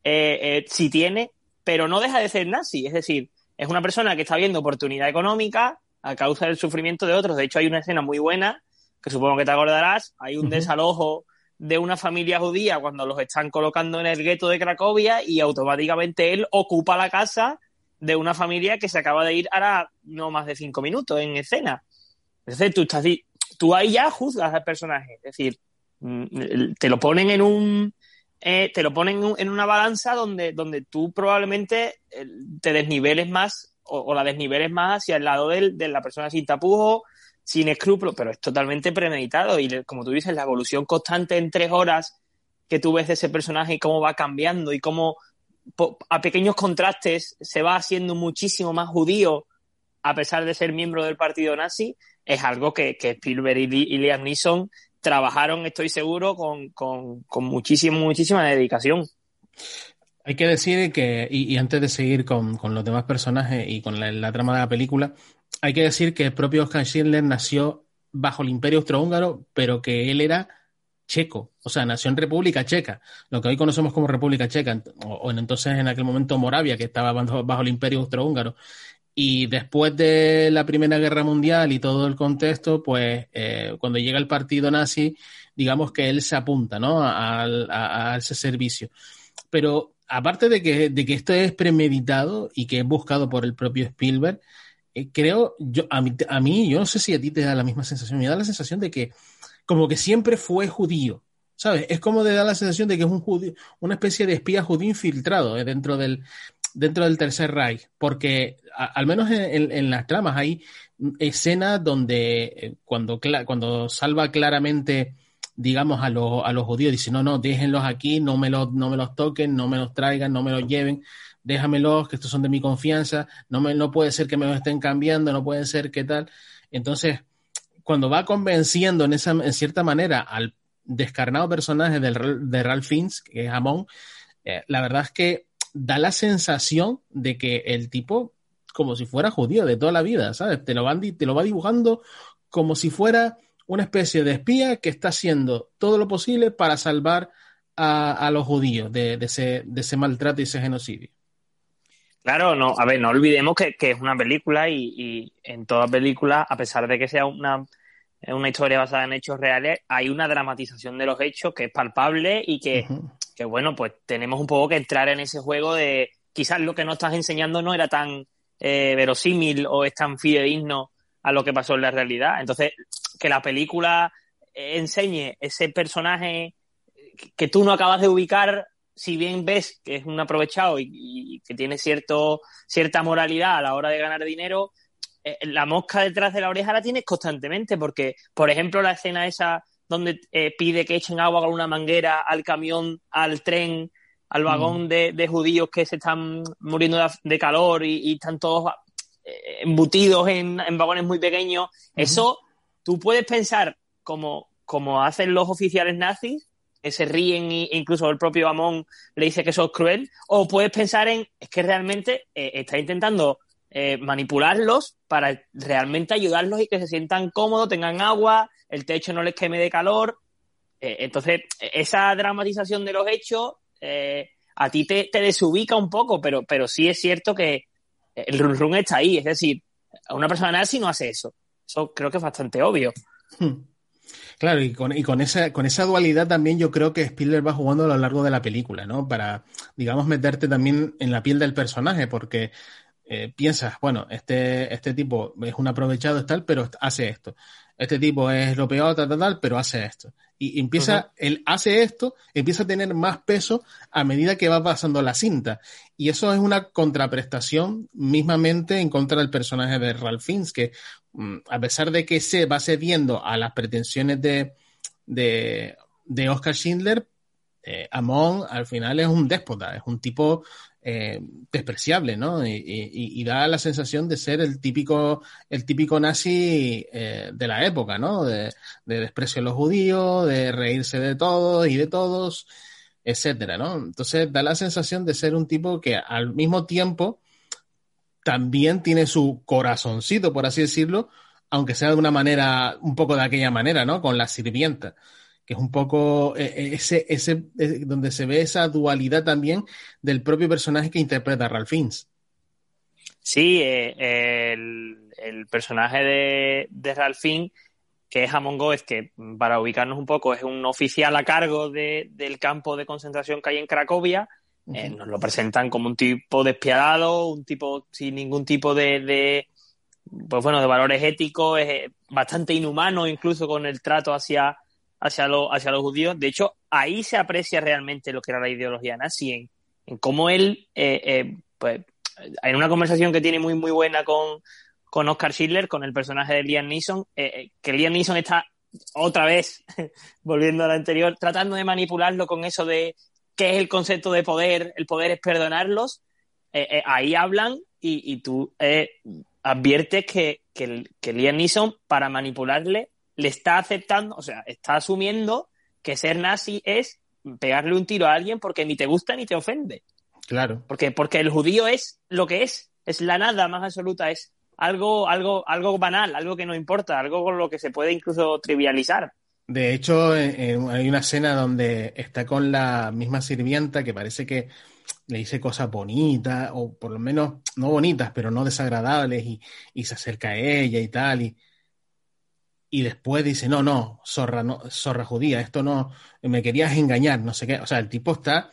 eh, eh, sí tiene, pero no deja de ser nazi. Es decir, es una persona que está viendo oportunidad económica a causa del sufrimiento de otros. De hecho, hay una escena muy buena, que supongo que te acordarás. Hay un desalojo de una familia judía cuando los están colocando en el gueto de Cracovia y automáticamente él ocupa la casa de una familia que se acaba de ir ahora no más de cinco minutos en escena. Entonces tú estás tú ahí ya juzgas al personaje, es decir, mm, te lo ponen en un eh, te lo ponen en una balanza donde, donde tú probablemente eh, te desniveles más o, la desniveles más hacia el lado de, de la persona sin tapujo, sin escrúpulos, pero es totalmente premeditado y como tú dices, la evolución constante en tres horas que tú ves de ese personaje y cómo va cambiando y cómo a pequeños contrastes se va haciendo muchísimo más judío a pesar de ser miembro del partido nazi, es algo que, Spielberg y, Liam Neeson trabajaron, estoy seguro, con, con, muchísima, muchísima dedicación. Hay que decir que, y, antes de seguir con, los demás personajes y con la, trama de la película, hay que decir que el propio Oscar Schindler nació bajo el Imperio Austrohúngaro, pero que él era checo, o sea, nació en República Checa, lo que hoy conocemos como República Checa, o, en entonces en aquel momento Moravia, que estaba bajo, el Imperio Austrohúngaro. Y después de la Primera Guerra Mundial y todo el contexto, pues eh, cuando llega el partido nazi, digamos que él se apunta, ¿no? A, ese servicio. Pero aparte de que, de que esto es premeditado y que es buscado por el propio Spielberg, eh, creo, yo, a mí, a mí, yo no sé si a ti te da la misma sensación, me da la sensación de que como que siempre fue judío, ¿sabes? Es como de dar la sensación de que es un judío, una especie de espía judío infiltrado eh, dentro, del, dentro del Tercer Reich, porque al menos en, las tramas hay escenas donde eh, cuando, cuando salva claramente digamos, a, los, a los judíos, dice, no, no, déjenlos aquí, no me los, no me los toquen, no me los traigan, no me los lleven, déjamelos, que estos son de mi confianza, no, me, no puede ser que me estén cambiando, no puede ser que tal. Entonces, cuando va convenciendo en, esa, en cierta manera al descarnado personaje del, de Ralph Fiennes, que es Amon, eh, la verdad es que da la sensación de que el tipo, como si fuera judío de toda la vida, ¿sabes? Te lo, van, te lo va dibujando como si fuera una especie de espía que está haciendo todo lo posible para salvar a, los judíos de, ese, de ese maltrato y ese genocidio. Claro, no, a ver, no olvidemos que, es una película y, en toda película, a pesar de que sea una, una historia basada en hechos reales, hay una dramatización de los hechos que es palpable y que, bueno, pues tenemos un poco que entrar en ese juego de quizás lo que nos estás enseñando no era tan eh, verosímil o es tan fidedigno a lo que pasó en la realidad. Entonces, que la película enseñe ese personaje que tú no acabas de ubicar si bien ves que es un aprovechado y, que tiene cierto, cierta moralidad a la hora de ganar dinero, eh, la mosca detrás de la oreja la tienes constantemente, porque, por ejemplo, la escena esa donde eh, pide que echen agua con una manguera al camión, al tren, al mm. vagón de, judíos que se están muriendo de, calor y, están todos eh, embutidos en, vagones muy pequeños, eso tú puedes pensar como, como hacen los oficiales nazis, se ríen e incluso el propio Amón le dice que eso es cruel, o puedes pensar en, es que realmente eh, está intentando eh, manipularlos para realmente ayudarlos y que se sientan cómodos, tengan agua, el techo no les queme de calor. Eh, entonces, esa dramatización de los hechos a ti te, desubica un poco, pero, pero sí es cierto que el run run está ahí, es decir, una persona nazi no hace eso. Eso creo que es bastante obvio. Hmm. Claro, y con, y con, esa, con esa dualidad también yo creo que Spielberg va jugando a lo largo de la película, ¿no? Para, digamos, meterte también en la piel del personaje, porque eh, piensas, bueno, este, este tipo es un aprovechado, tal, pero hace esto. Este tipo es lo peor, tal, tal, tal, pero hace esto. Y empieza, él hace esto, empieza a tener más peso a medida que va pasando la cinta. Y eso es una contraprestación mismamente en contra del personaje de Ralph Fiennes, que mm, a pesar de que se va cediendo a las pretensiones de, de, de Oscar Schindler, eh, Amon al final es un déspota, es un tipo eh, despreciable, ¿no? Y, da la sensación de ser el típico, el típico nazi eh, de la época, ¿no? De, desprecio a los judíos, de reírse de todos y de todos, etcétera, ¿no? Entonces da la sensación de ser un tipo que al mismo tiempo también tiene su corazoncito, por así decirlo, aunque sea de una manera, un poco de aquella manera, ¿no? Con la sirvienta que es un poco eh, ese, ese, donde se ve esa dualidad también del propio personaje que interpreta Ralph Fiennes. Sí, eh, el, el, personaje de, de Ralph Fiennes, que es Amon Goes, que para ubicarnos un poco es un oficial a cargo de, del campo de concentración que hay en Cracovia, eh, nos lo presentan como un tipo despiadado, un tipo sin ningún tipo de, de pues bueno, de valores éticos, es bastante inhumano incluso con el trato hacia, hacia, lo, hacia los judíos. De hecho, ahí se aprecia realmente lo que era la ideología nazi, en, en cómo él, eh, eh, pues, en una conversación que tiene muy, muy buena con, con Oscar Schindler, con el personaje de Liam Neeson, eh, que Liam Neeson está otra vez, volviendo a la anterior, tratando de manipularlo con eso de qué es el concepto de poder, el poder es perdonarlos. ahí hablan y, y tú adviertes que, que, que Liam Neeson, para manipularle, le está aceptando, o sea, está asumiendo que ser nazi es pegarle un tiro a alguien porque ni te gusta ni te ofende. Claro. Porque, porque el judío es lo que es, es la nada más absoluta, es algo, algo, algo banal, algo que no importa, algo con lo que se puede incluso trivializar. De hecho, hay una escena donde está con la misma sirvienta que parece que le dice cosas bonitas, o por lo menos no bonitas, pero no desagradables, y, y se acerca a ella y tal, y, y después dice, no, no, zorra, no, zorra judía, esto no, me querías engañar, no sé qué. O sea, el tipo está,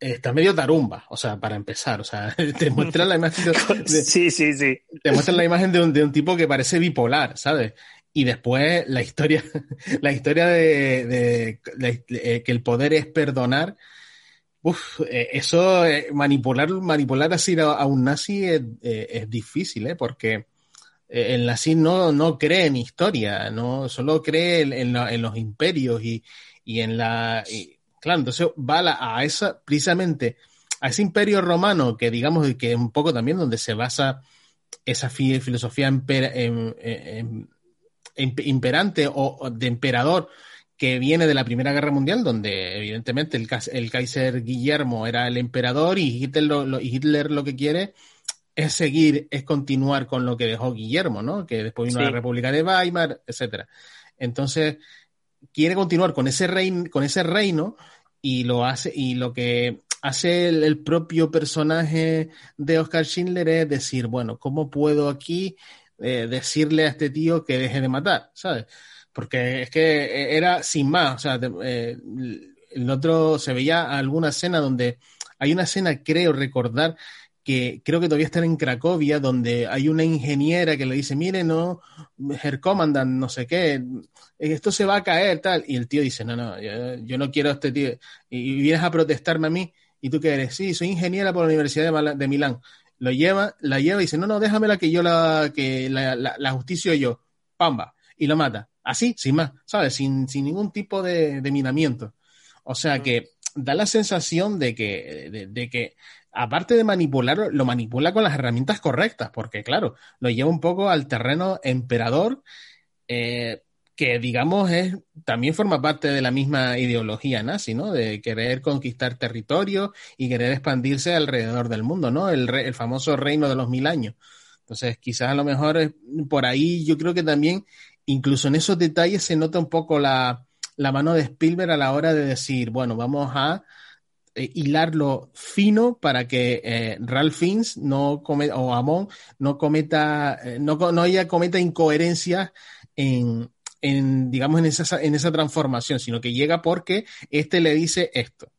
está medio tarumba, o sea, para empezar, o sea, te muestra la imagen de, sí, sí, sí. Te muestra la imagen de un, de un tipo que parece bipolar, ¿sabes? Y después la historia, la historia de, de, de, de que el poder es perdonar, Uf, eh, eso, eh, manipular, manipular así a, un nazi es, eh, es difícil, ¿eh? Porque el nazi no, no cree en historia, no solo cree en, en, la, en los imperios y, y en la... Claro, entonces va a, la, a, esa, precisamente, a ese imperio romano que digamos que es un poco también donde se basa esa filosofía em, em, em, imperante o de emperador que viene de la Primera Guerra Mundial, donde evidentemente el, el Kaiser Guillermo era el emperador y Hitler lo, Hitler lo que quiere es seguir, es continuar con lo que dejó Guillermo, ¿no? Que después vino sí. la República de Weimar, etcétera. Entonces, quiere continuar con ese reino, con ese reino y lo hace, y lo que hace el, el, propio personaje de Oscar Schindler es decir, bueno, ¿cómo puedo aquí eh, decirle a este tío que deje de matar? ¿Sabes? Porque es que era sin más, o sea, eh, el otro se veía alguna escena donde hay una escena, creo recordar, que creo que todavía están en Cracovia, donde hay una ingeniera que le dice, mire, no, Herr Commandant, no sé qué, esto se va a caer, tal. Y el tío dice, no, no, yo, yo no quiero a este tío. Y, vienes a protestarme a mí, ¿y tú qué eres? Sí, soy ingeniera por la Universidad de, Mal de Milán. Lo lleva, la lleva y dice, no, no, déjamela que yo la, que la, la, la justicio yo. Pamba. Y lo mata. Así, sin más, ¿sabes? Sin, sin ningún tipo de, de minamiento. O sea que da la sensación de que, de, de que aparte de manipularlo, lo manipula con las herramientas correctas, porque claro, lo lleva un poco al terreno emperador, eh, que digamos es, también forma parte de la misma ideología nazi, ¿no? De querer conquistar territorio y querer expandirse alrededor del mundo, ¿no? El, re, el famoso reino de los mil años. Entonces, quizás a lo mejor es, por ahí yo creo que también, incluso en esos detalles se nota un poco la, la mano de Spielberg a la hora de decir, bueno, vamos a eh, hilarlo fino para que eh, Ralph Fiennes no cometa, o Amon no cometa, eh, no, no ella cometa incoherencias en, en, digamos, en esa, en esa transformación, sino que llega porque este le dice esto.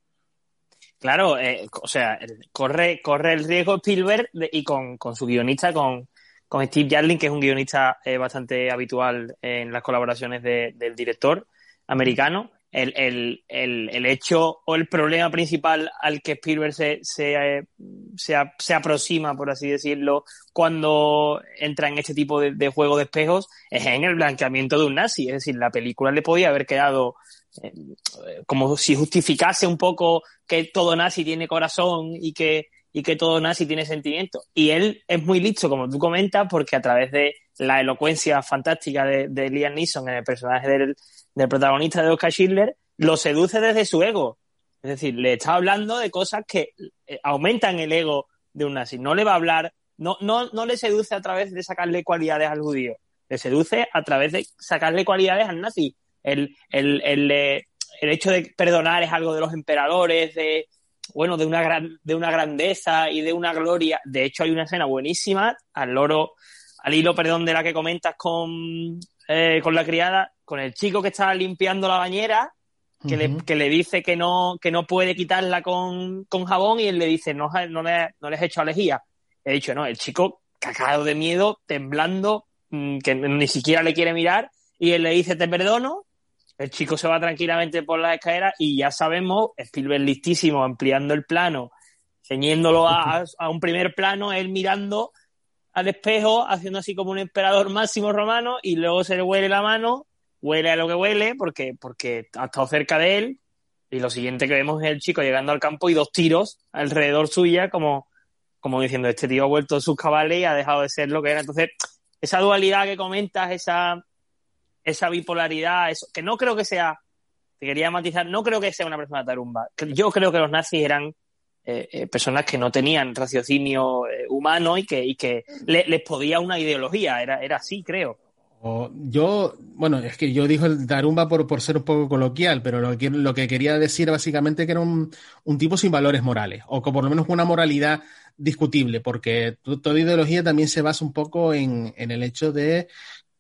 Claro, o sea, corre, corre el riesgo Spielberg y con, con, su guionista, con, con Steve Jarlin, que es un guionista bastante habitual en las colaboraciones de, del director americano, el, el, el, el, hecho o el problema principal al que Spielberg se, se, se, se, aproxima, por así decirlo, cuando entra en este tipo de, de juego de espejos, es en el blanqueamiento de un nazi. Es decir, la película le podía haber quedado eh, como si justificase un poco que todo nazi tiene corazón y que, y que todo nazi tiene sentimiento. Y él es muy listo, como tú comentas, porque a través de la elocuencia fantástica de, de Liam Neeson en el personaje del, del protagonista de Oscar Schindler, lo seduce desde su ego. Es decir, le está hablando de cosas que eh, aumentan el ego de un nazi. No le va a hablar, no, no, no le seduce a través de sacarle cualidades al judío, le seduce a través de sacarle cualidades al nazi. el, el, el, eh, el hecho de perdonar es algo de los emperadores, de, bueno, de una, gran, de una grandeza y de una gloria. De hecho, hay una escena buenísima al loro, al hilo, perdón, de la que comentas con, eh, con la criada, con el chico que está limpiando la bañera, que, le, que le dice que no, que no puede quitarla con, con jabón y él le dice, no, no, le, no les he hecho alejía. He dicho, no, el chico cagado de miedo, temblando, mm, que ni siquiera le quiere mirar, y él le dice, te perdono, el chico se va tranquilamente por las escaleras y ya sabemos, Spielberg listísimo, ampliando el plano, ceñiéndolo a, a un primer plano, él mirando al espejo, haciendo así como un emperador máximo romano, y luego se le huele la mano, huele a lo que huele, porque, porque ha estado cerca de él, y lo siguiente que vemos es el chico llegando al campo y dos tiros alrededor suya, como, como diciendo, este tío ha vuelto a sus cabales y ha dejado de ser lo que era. Entonces, esa dualidad que comentas, esa, esa bipolaridad, eso, que no creo que sea, te quería matizar, no creo que sea una persona tarumba. Yo creo que los nazis eran eh, eh, personas que no tenían raciocinio eh, humano y que, le, les podía una ideología, era, era así, creo. Yo, bueno, es que yo digo el Tarumba por, por ser un poco coloquial, pero lo que, lo que quería decir básicamente que era un, tipo sin valores morales, o con por lo menos una moralidad discutible, porque toda ideología también se basa un poco en, el hecho de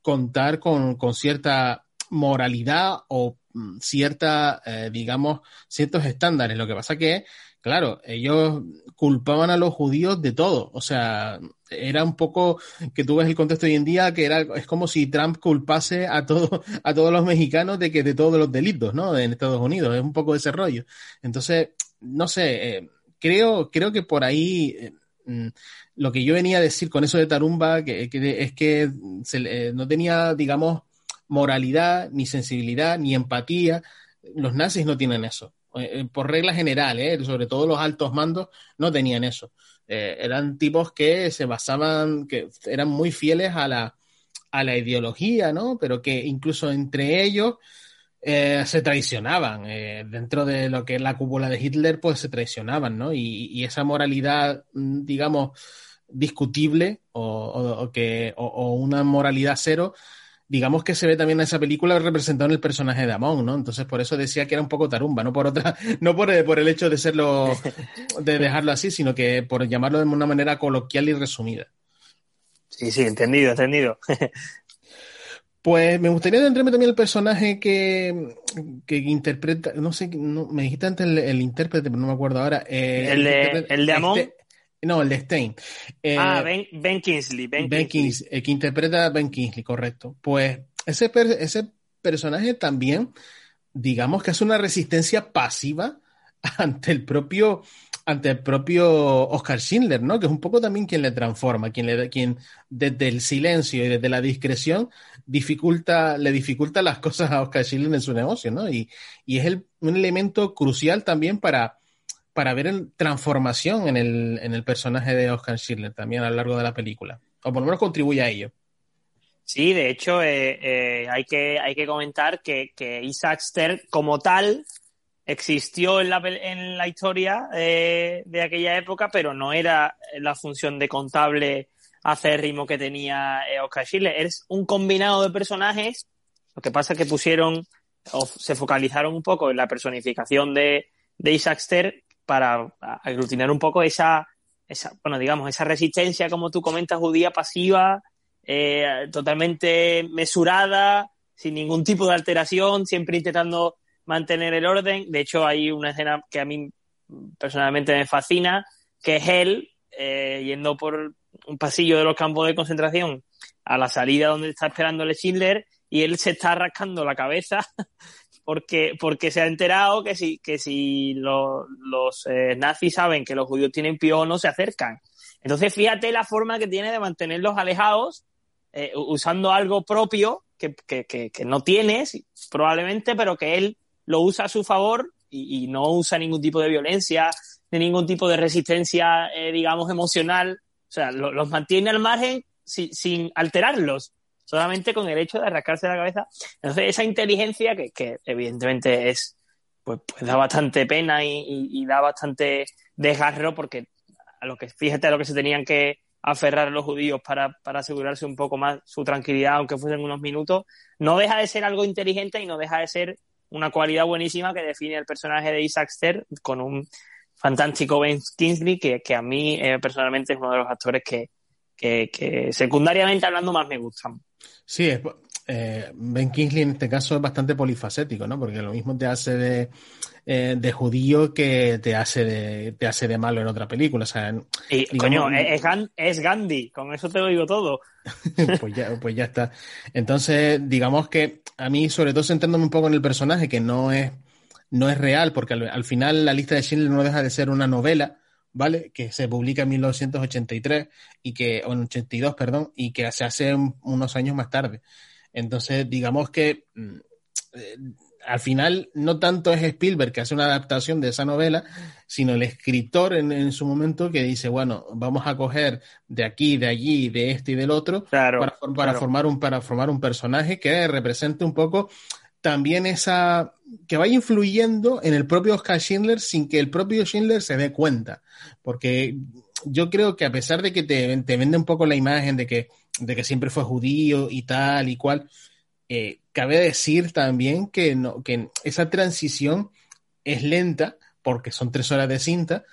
contar con, con cierta moralidad o mm, cierta, digamos, ciertos estándares. Lo que pasa que, claro, ellos culpaban a los judíos de todo. O sea, era un poco que tú ves el contexto hoy en día que era es como si Trump culpase a todo, a todos los mexicanos de que de todos los delitos, ¿no? En Estados Unidos, es un poco ese rollo. Entonces, no sé, eh, creo, creo que por ahí eh, mm, lo que yo venía a decir con eso de Tarumba que, es que se, eh, no tenía, digamos, moralidad, ni sensibilidad, ni empatía. Los nazis no tienen eso. Eh, por regla general, ¿eh? sobre todo los altos mandos, no tenían eso. Eh, eran tipos que se basaban, que eran muy fieles a la, a la ideología, ¿no? Pero que incluso entre ellos eh, se traicionaban. Eh, dentro de lo que es la cúpula de Hitler, pues se traicionaban, ¿no? Y, esa moralidad, mm, digamos, discutible o, o, que, o, una moralidad cero, digamos que se ve también en esa película representado en el personaje de Amon, ¿no? Entonces por eso decía que era un poco tarumba, no por otra, no por, por el hecho de serlo, de dejarlo así, sino que por llamarlo de una manera coloquial y resumida. Sí, sí, entendido, entendido. Pues me gustaría adentrarme también el personaje que, que interpreta, no sé, no, me dijiste antes el, el, intérprete, pero no me acuerdo ahora. Eh, el, de, el de Amon. Este, no, el de Stein. Eh, ah, ben, ben, Kingsley. Ben, ben Kingsley, Kingsley eh, que interpreta a Ben Kingsley, correcto. Pues ese, per, ese personaje también, digamos que es una resistencia pasiva ante el propio ante el propio Oscar Schindler, ¿no? Que es un poco también quien le transforma, quien, le, quien desde el silencio y desde la discreción dificulta, le dificulta las cosas a Oscar Schindler en su negocio, ¿no? Y, y es el, un elemento crucial también para, para ver el, transformación en el, en el personaje de Oscar Schindler también a lo largo de la película. O por lo menos contribuye a ello. Sí, de hecho, eh, eh, hay, que, hay que comentar que, que Isaac Stern, como tal, existió en la, en la historia eh, de aquella época, pero no era la función de contable acérrimo que tenía Oscar Schindler. Es un combinado de personajes. Lo que pasa es que pusieron o se focalizaron un poco en la personificación de, de Isaac Stern para aglutinar un poco esa, esa, bueno, digamos, esa resistencia, como tú comentas, judía pasiva, eh, totalmente mesurada, sin ningún tipo de alteración, siempre intentando mantener el orden. De hecho, hay una escena que a mí personalmente me fascina, que es él eh, yendo por un pasillo de los campos de concentración a la salida donde está esperando el Schindler y él se está rascando la cabeza porque, porque se ha enterado que si, que si lo, los eh, nazis saben que los judíos tienen piojo no se acercan. Entonces, fíjate la forma que tiene de mantenerlos alejados eh, usando algo propio que, que, que, que, no tienes probablemente, pero que él lo usa a su favor y, y no usa ningún tipo de violencia, ni ningún tipo de resistencia, eh, digamos, emocional. O sea, lo, los mantiene al margen sin, sin, alterarlos, solamente con el hecho de rascarse la cabeza. Entonces, esa inteligencia que, que evidentemente es, pues, pues, da bastante pena y, y, y, da bastante desgarro porque a lo que, fíjate a lo que se tenían que, aferrar los judíos para, para asegurarse un poco más su tranquilidad, aunque fuesen unos minutos, no deja de ser algo inteligente y no deja de ser una cualidad buenísima que define el personaje de Isaac Ster con un fantástico Ben Kingsley que, que a mí eh, personalmente es uno de los actores que, que secundariamente hablando más me gustan. Sí, es, eh, Ben Kingsley en este caso es bastante polifacético, ¿no? Porque lo mismo te hace de, eh, de judío que te hace de, te hace de malo en otra película. O sea, y, digamos, coño, es, es, Gandhi, con eso te lo digo todo. pues, ya, pues ya está. Entonces, digamos que a mí, sobre todo centrándome un poco en el personaje, que no es, no es real, porque al, al final la lista de Schindler no deja de ser una novela, ¿vale? Que se publica en 1983 y que, o en 82, perdón, y que se hace unos años más tarde. Entonces, digamos que mm, eh, al final no tanto es Spielberg que hace una adaptación de esa novela, sino el escritor en, en, su momento que dice, bueno, vamos a coger de aquí, de allí, de este y del otro claro, para, para claro. formar un, para formar un personaje que represente un poco también esa que vaya influyendo en el propio Oscar Schindler sin que el propio Schindler se dé cuenta. Porque yo creo que a pesar de que te, te vende un poco la imagen de que, de que siempre fue judío y tal y cual, eh, cabe decir también que, no, que esa transición es lenta, porque son tres horas de cinta,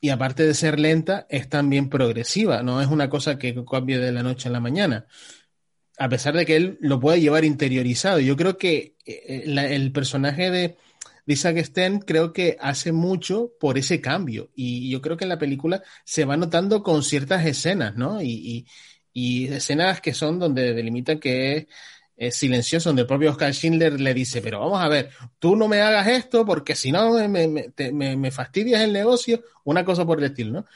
y aparte de ser lenta, es también progresiva, no es una cosa que cambie de la noche a la mañana. A pesar de que él lo puede llevar interiorizado. Yo creo que eh, el personaje de, de Isaac Sten creo que hace mucho por ese cambio. Y yo creo que en la película se va notando con ciertas escenas, ¿no? Y, y, y escenas que son donde delimitan que es silencioso, donde el propio Oscar Schindler le dice, pero vamos a ver, tú no me hagas esto porque si no me, me, fastidias el negocio, una cosa por el estilo, ¿no?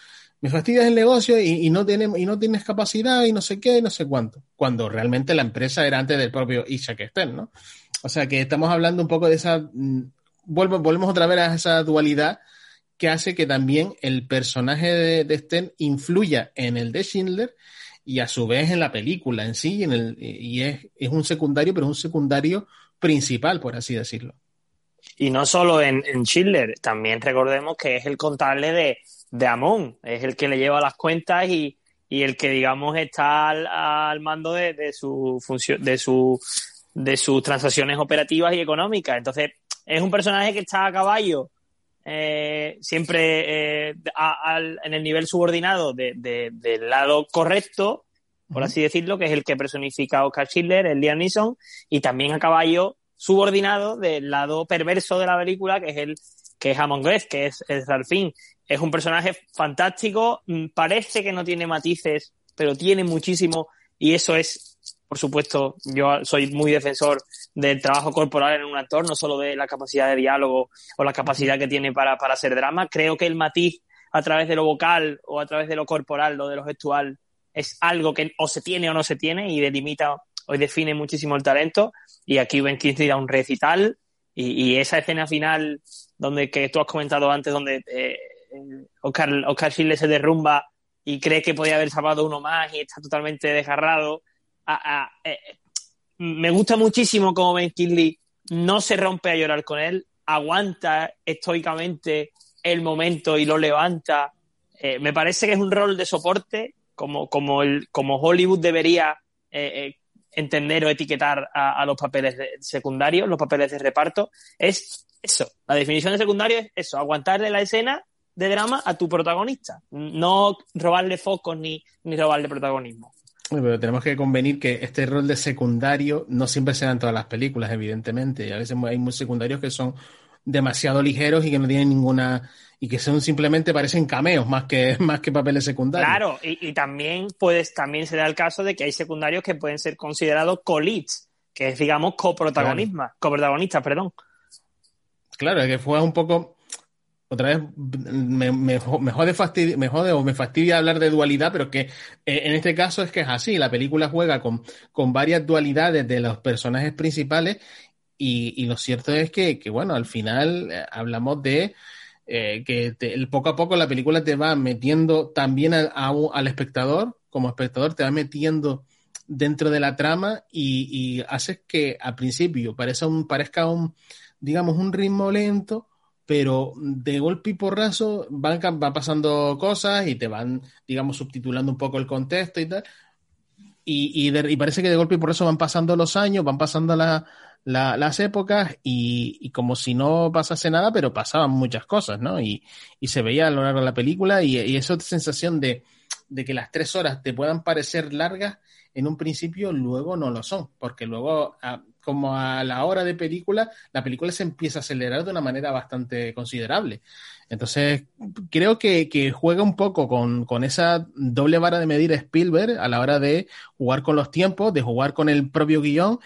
Me fastidias el negocio y, y, no tiene, y no tienes capacidad y no sé qué y no sé cuánto, cuando realmente la empresa era antes del propio Isaac Stern, ¿no? O sea que estamos hablando un poco de esa, vuelvo, volvemos otra vez a esa dualidad que hace que también el personaje de, de Stern influya en el de Schindler y a su vez en la película en sí, en el, y es, es, un secundario, pero un secundario principal, por así decirlo. Y no solo en, en Schindler, también recordemos que es el contable de, de Amon, es el que le lleva las cuentas y, y el que, digamos, está al, al mando de, de, su función, de, su, de sus transacciones operativas y económicas. Entonces, es un personaje que está a caballo eh, siempre eh, a, a, en el nivel subordinado de, de, del lado correcto, por así decirlo, que es el que personifica a Oscar Schindler, el Liam Neeson, y también a caballo subordinado del lado perverso de la película, que es el que es Amon Greth, que es el Ralfín. Es un personaje fantástico, mm, parece que no tiene matices, pero tiene muchísimo, y eso es por supuesto, yo soy muy defensor del trabajo corporal en un actor, no solo de la capacidad de diálogo o la capacidad que tiene para, para hacer drama. Creo que el matiz a través de lo vocal o a través de lo corporal, lo de lo gestual, es algo que o se tiene o no se tiene y delimita o define muchísimo el talento. Y aquí Ben Kingsley da un recital y, esa escena final donde que tú has comentado antes, donde eh, Oscar, Oscar Schindler se derrumba y cree que podía haber salvado uno más y está totalmente desgarrado a, a, eh, me gusta muchísimo como Ben Kingsley no se rompe a llorar con él, aguanta estoicamente el momento y lo levanta. Eh, me parece que es un rol de soporte, como, como, el, como Hollywood debería eh, entender o etiquetar a, los papeles secundarios, los papeles de reparto. Es eso, la definición de secundario es eso, aguantarle la escena de drama a tu protagonista, no robarle focos ni, ni robarle protagonismo. Pero tenemos que convenir que este rol de secundario no siempre se da en todas las películas, evidentemente. Y a veces hay muy secundarios que son demasiado ligeros y que no tienen ninguna y que son simplemente parecen cameos más que más que papeles secundarios. Claro, y, y también puedes también se da el caso de que hay secundarios que pueden ser considerados co-leads, que es digamos coprotagonistas, claro. coprotagonistas, perdón. Claro, es que fue un poco otra vez me, me, me, jode fastidia, me jode o me fastidia hablar de dualidad, pero que eh, en este caso es que es así. La película juega con, con varias dualidades de los personajes principales y, y lo cierto es que, que, bueno, al final eh, hablamos de eh, que el, poco a poco la película te va metiendo también a, a, al espectador, como espectador, te va metiendo dentro de la trama y, y haces que al principio parezca un, parezca un, digamos, un ritmo lento pero de golpe y porrazo van, van pasando cosas y te van, digamos, subtitulando un poco el contexto y tal. Y, y, de- y parece que de golpe y porrazo van pasando los años, van pasando la- la- las épocas y, y como si no pasase nada, pero pasaban muchas cosas, ¿no? Y, se veía a lo largo de la película y, esa sensación de, de que las tres horas te puedan parecer largas, en un principio luego no lo son, porque luego, a- como a la hora de película, la película se empieza a acelerar de una manera bastante considerable. Entonces, creo que, juega un poco con, con esa doble vara de medir Spielberg a la hora de jugar con los tiempos, de jugar con el propio guion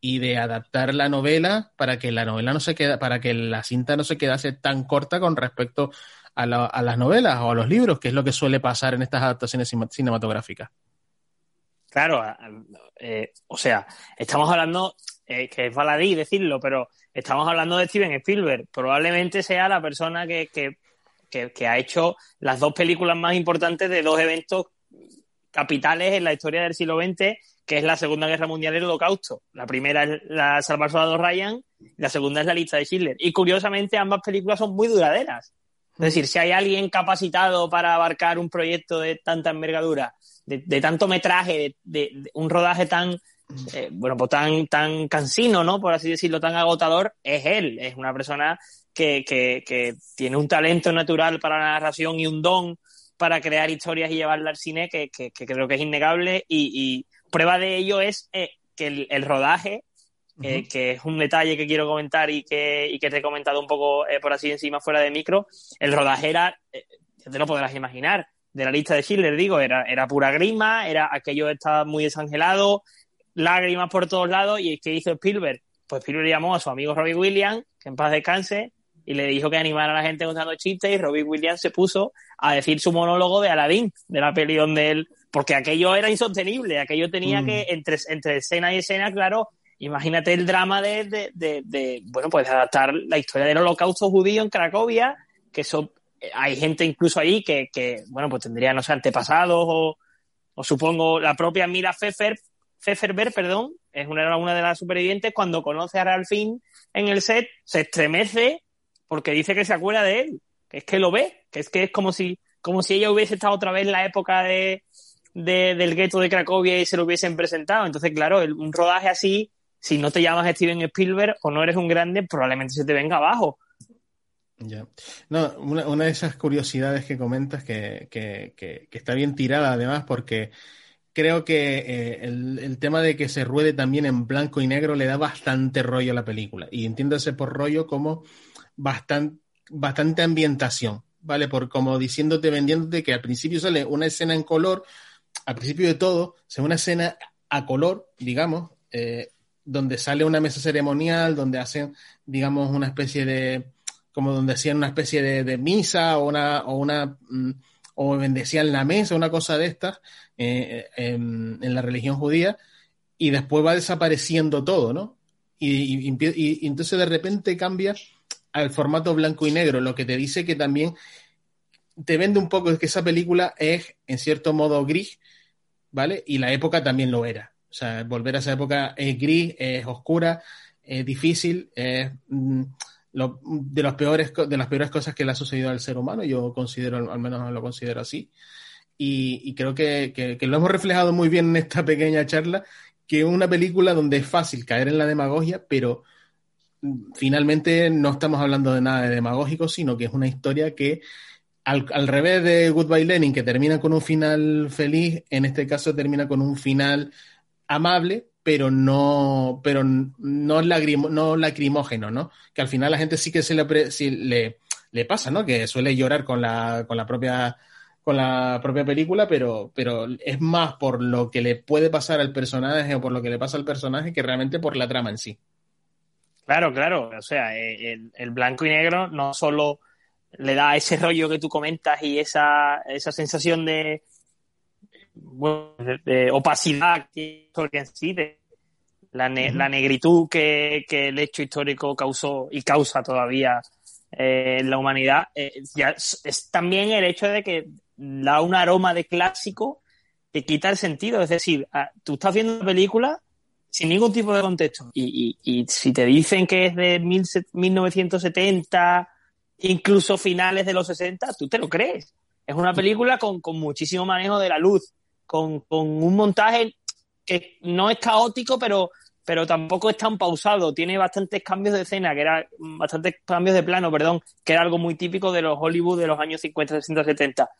y de adaptar la novela para que la novela no se queda, para que la cinta no se quedase tan corta con respecto a, la- a las novelas o a los libros, que es lo que suele pasar en estas adaptaciones cinematográficas. Claro, eh, o sea, estamos hablando, eh, que es baladí decirlo, pero estamos hablando de Steven Spielberg. Probablemente sea la persona que, que, que, ha hecho las dos películas más importantes de dos eventos capitales en la historia del siglo XX, que es la Segunda Guerra Mundial y el Holocausto. La primera es la Salvar Soldado Ryan, la segunda es la lista de Schindler. Y curiosamente ambas películas son muy duraderas. Es decir, si hay alguien capacitado para abarcar un proyecto de tanta envergadura, de, tanto metraje, de- de un rodaje tan, eh, bueno, pues tan, tan cansino, ¿no? Por así decirlo, tan agotador, es él. Es una persona que, que, que tiene un talento natural para la narración y un don para crear historias y llevarla al cine que, que- que creo que es innegable y, y prueba de ello es eh, que el, el rodaje, eh, que es un detalle que quiero comentar y que, y que te he comentado un poco eh, por así encima fuera de micro, el rodaje era, te lo podrás imaginar, de la lista de Schindler, digo, era, era pura grima, era aquello estaba muy desangelado, lágrimas por todos lados, y ¿qué hizo Spielberg? Pues Spielberg llamó a su amigo Robbie Williams, que en paz descanse, y le dijo que animara a la gente contando chistes, y Robbie Williams se puso a decir su monólogo de Aladdin, de la peli donde él, porque aquello era insostenible, aquello tenía Mm. que, entre, entre escena y escena, claro, imagínate el drama de, de, de, de, bueno, pues adaptar la historia del holocausto judío en Cracovia, que eso, eh, hay gente incluso ahí que, que bueno, pues tendría, no sé, antepasados o, o supongo la propia Mira Pfeffer, Pfefferberg, perdón, es una, de las supervivientes, cuando conoce a Ralphine en el set, se estremece porque dice que se acuerda de él, que es que lo ve, que es que es como si, como si ella hubiese estado otra vez en la época de, de- del gueto de Cracovia y se lo hubiesen presentado. Entonces, claro, un rodaje así, si no te llamas Steven Spielberg o no eres un grande, probablemente se te venga abajo. Ya. No, una, de esas curiosidades que comentas que- que está bien tirada además porque creo que eh, el, tema de que se ruede también en blanco y negro le da bastante rollo a la película. Y entiéndase por rollo como bastante, bastante ambientación, ¿vale? Por como diciéndote, vendiéndote que al principio sale una escena en color, al principio de todo, se una escena a color, digamos, eh, donde sale una mesa ceremonial, donde hacen, digamos, una especie de, como donde hacían una especie de, misa o una, o una, mm, o bendecían la mesa, una cosa de estas, eh, en, en la religión judía, y después va desapareciendo todo, ¿no? Y, entonces de repente cambia al formato blanco y negro, lo que te dice que también te vende un poco que esa película es, en cierto modo, gris, ¿vale? Y la época también lo era. O sea, volver a esa época es gris, es oscura, es difícil, es mm, de, los peores, de las peores cosas que le ha sucedido al ser humano. Yo considero, al menos lo considero así. Y, creo que lo hemos reflejado muy bien en esta pequeña charla, que es una película donde es fácil caer en la demagogia, pero mm, finalmente no estamos hablando de nada de demagógico, sino que es una historia que, al, al revés de Goodbye Lenin, que termina con un final feliz, en este caso termina con un final amable, pero no, pero no, lagrimo- no lacrimógeno, ¿no? Que al final la gente sí que se le, sí le, le pasa, ¿no? Que suele llorar con la, con la propia con la propia película, pero, pero es más por lo que le puede pasar al personaje o por lo que le pasa al personaje que realmente por la trama en sí. Claro, claro. O sea, eh, el, blanco y negro no solo le da ese rollo que tú comentas y esa, esa sensación de, de, de opacidad que en sí, de la, ne- la negritud que, que el hecho histórico causó y causa todavía eh, en la humanidad, eh, ya es, es también el hecho de que da un aroma de clásico que quita el sentido. Es decir, tú estás viendo una película sin ningún tipo de contexto. Y, y- y si te dicen que es de mil se- 1970 incluso finales de los 60, tú te lo crees. Es una película con, con muchísimo manejo de la luz, con, con, un montaje que no es caótico, pero, pero tampoco es tan pausado. Tiene bastantes cambios de escena, que era bastantes cambios de plano, perdón, que era algo muy típico de los Hollywood de los años 50, 60, 70.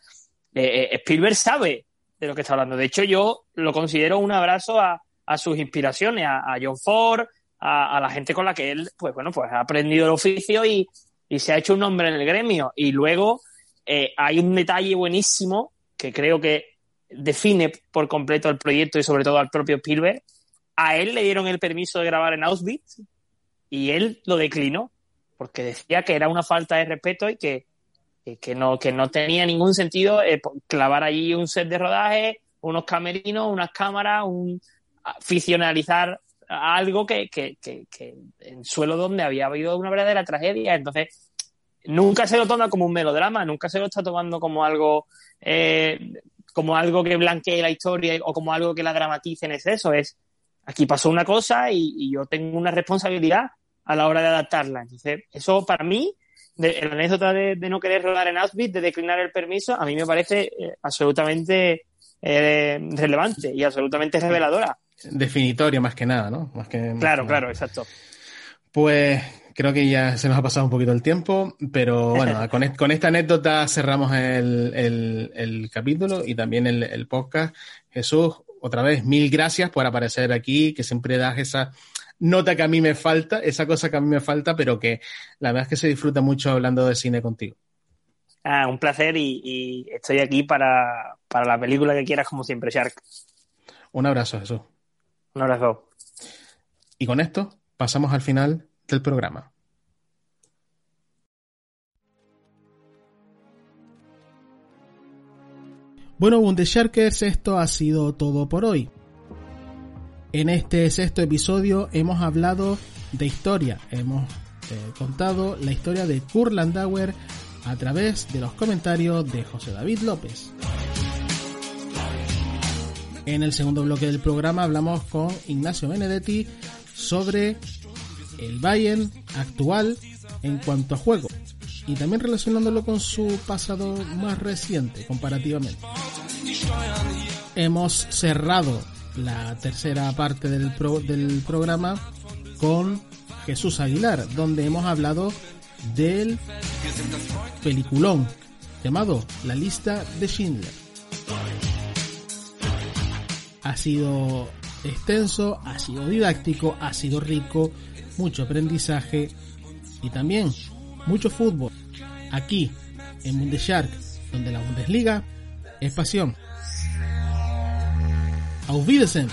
Eh, Spielberg sabe de lo que está hablando. De hecho, yo lo considero un abrazo a, sus inspiraciones, a, John Ford, a, la gente con la que él, pues bueno, pues ha aprendido el oficio y, y se ha hecho un nombre en el gremio. Y luego eh, hay un detalle buenísimo que creo que define por completo el proyecto y sobre todo al propio Spielberg. A él le dieron el permiso de grabar en Auschwitz y él lo declinó porque decía que era una falta de respeto y que, que, no, que no tenía ningún sentido eh, clavar allí un set de rodaje, unos camerinos, unas cámaras, un ficcionalizar algo que, que, que, que, en suelo donde había habido una verdadera tragedia. Entonces, nunca se lo toma como un melodrama, nunca se lo está tomando como algo, eh, como algo que blanquee la historia o como algo que la dramatice en exceso. Es, aquí pasó una cosa y, y yo tengo una responsabilidad a la hora de adaptarla. Entonces, eso para mí, de, la anécdota de, de, no querer rodar en Auschwitz, de declinar el permiso, a mí me parece eh, absolutamente eh, relevante y absolutamente reveladora definitoria más que nada, ¿no? Más que, más claro, que claro, exacto. Pues creo que ya se nos ha pasado un poquito el tiempo, pero bueno, con, con, esta anécdota cerramos el, el, el capítulo y también el, el, podcast. Jesús, otra vez, mil gracias por aparecer aquí, que siempre das esa nota que a mí me falta, esa cosa que a mí me falta, pero que la verdad es que se disfruta mucho hablando de cine contigo. Ah, un placer y, y estoy aquí para, para la película que quieras, como siempre, Shark. Un abrazo, Jesús. Un abrazo. Y con esto pasamos al final del programa. Bueno, Bundesharkers, esto ha sido todo por hoy. En este sexto episodio hemos hablado de historia, hemos eh, contado la historia de Kurt Landauer a través de los comentarios de José David López. En el segundo bloque del programa hablamos con Ignacio Benedetti sobre el Bayern actual en cuanto a juego y también relacionándolo con su pasado más reciente comparativamente. Hemos cerrado la tercera parte del, pro, del programa con Jesús Aguilar, donde hemos hablado del peliculón llamado La lista de Schindler ha sido extenso, ha sido didáctico, ha sido rico, mucho aprendizaje y también mucho fútbol. Aquí en Bundeshark, donde la Bundesliga es pasión. Auf Wiedersehen.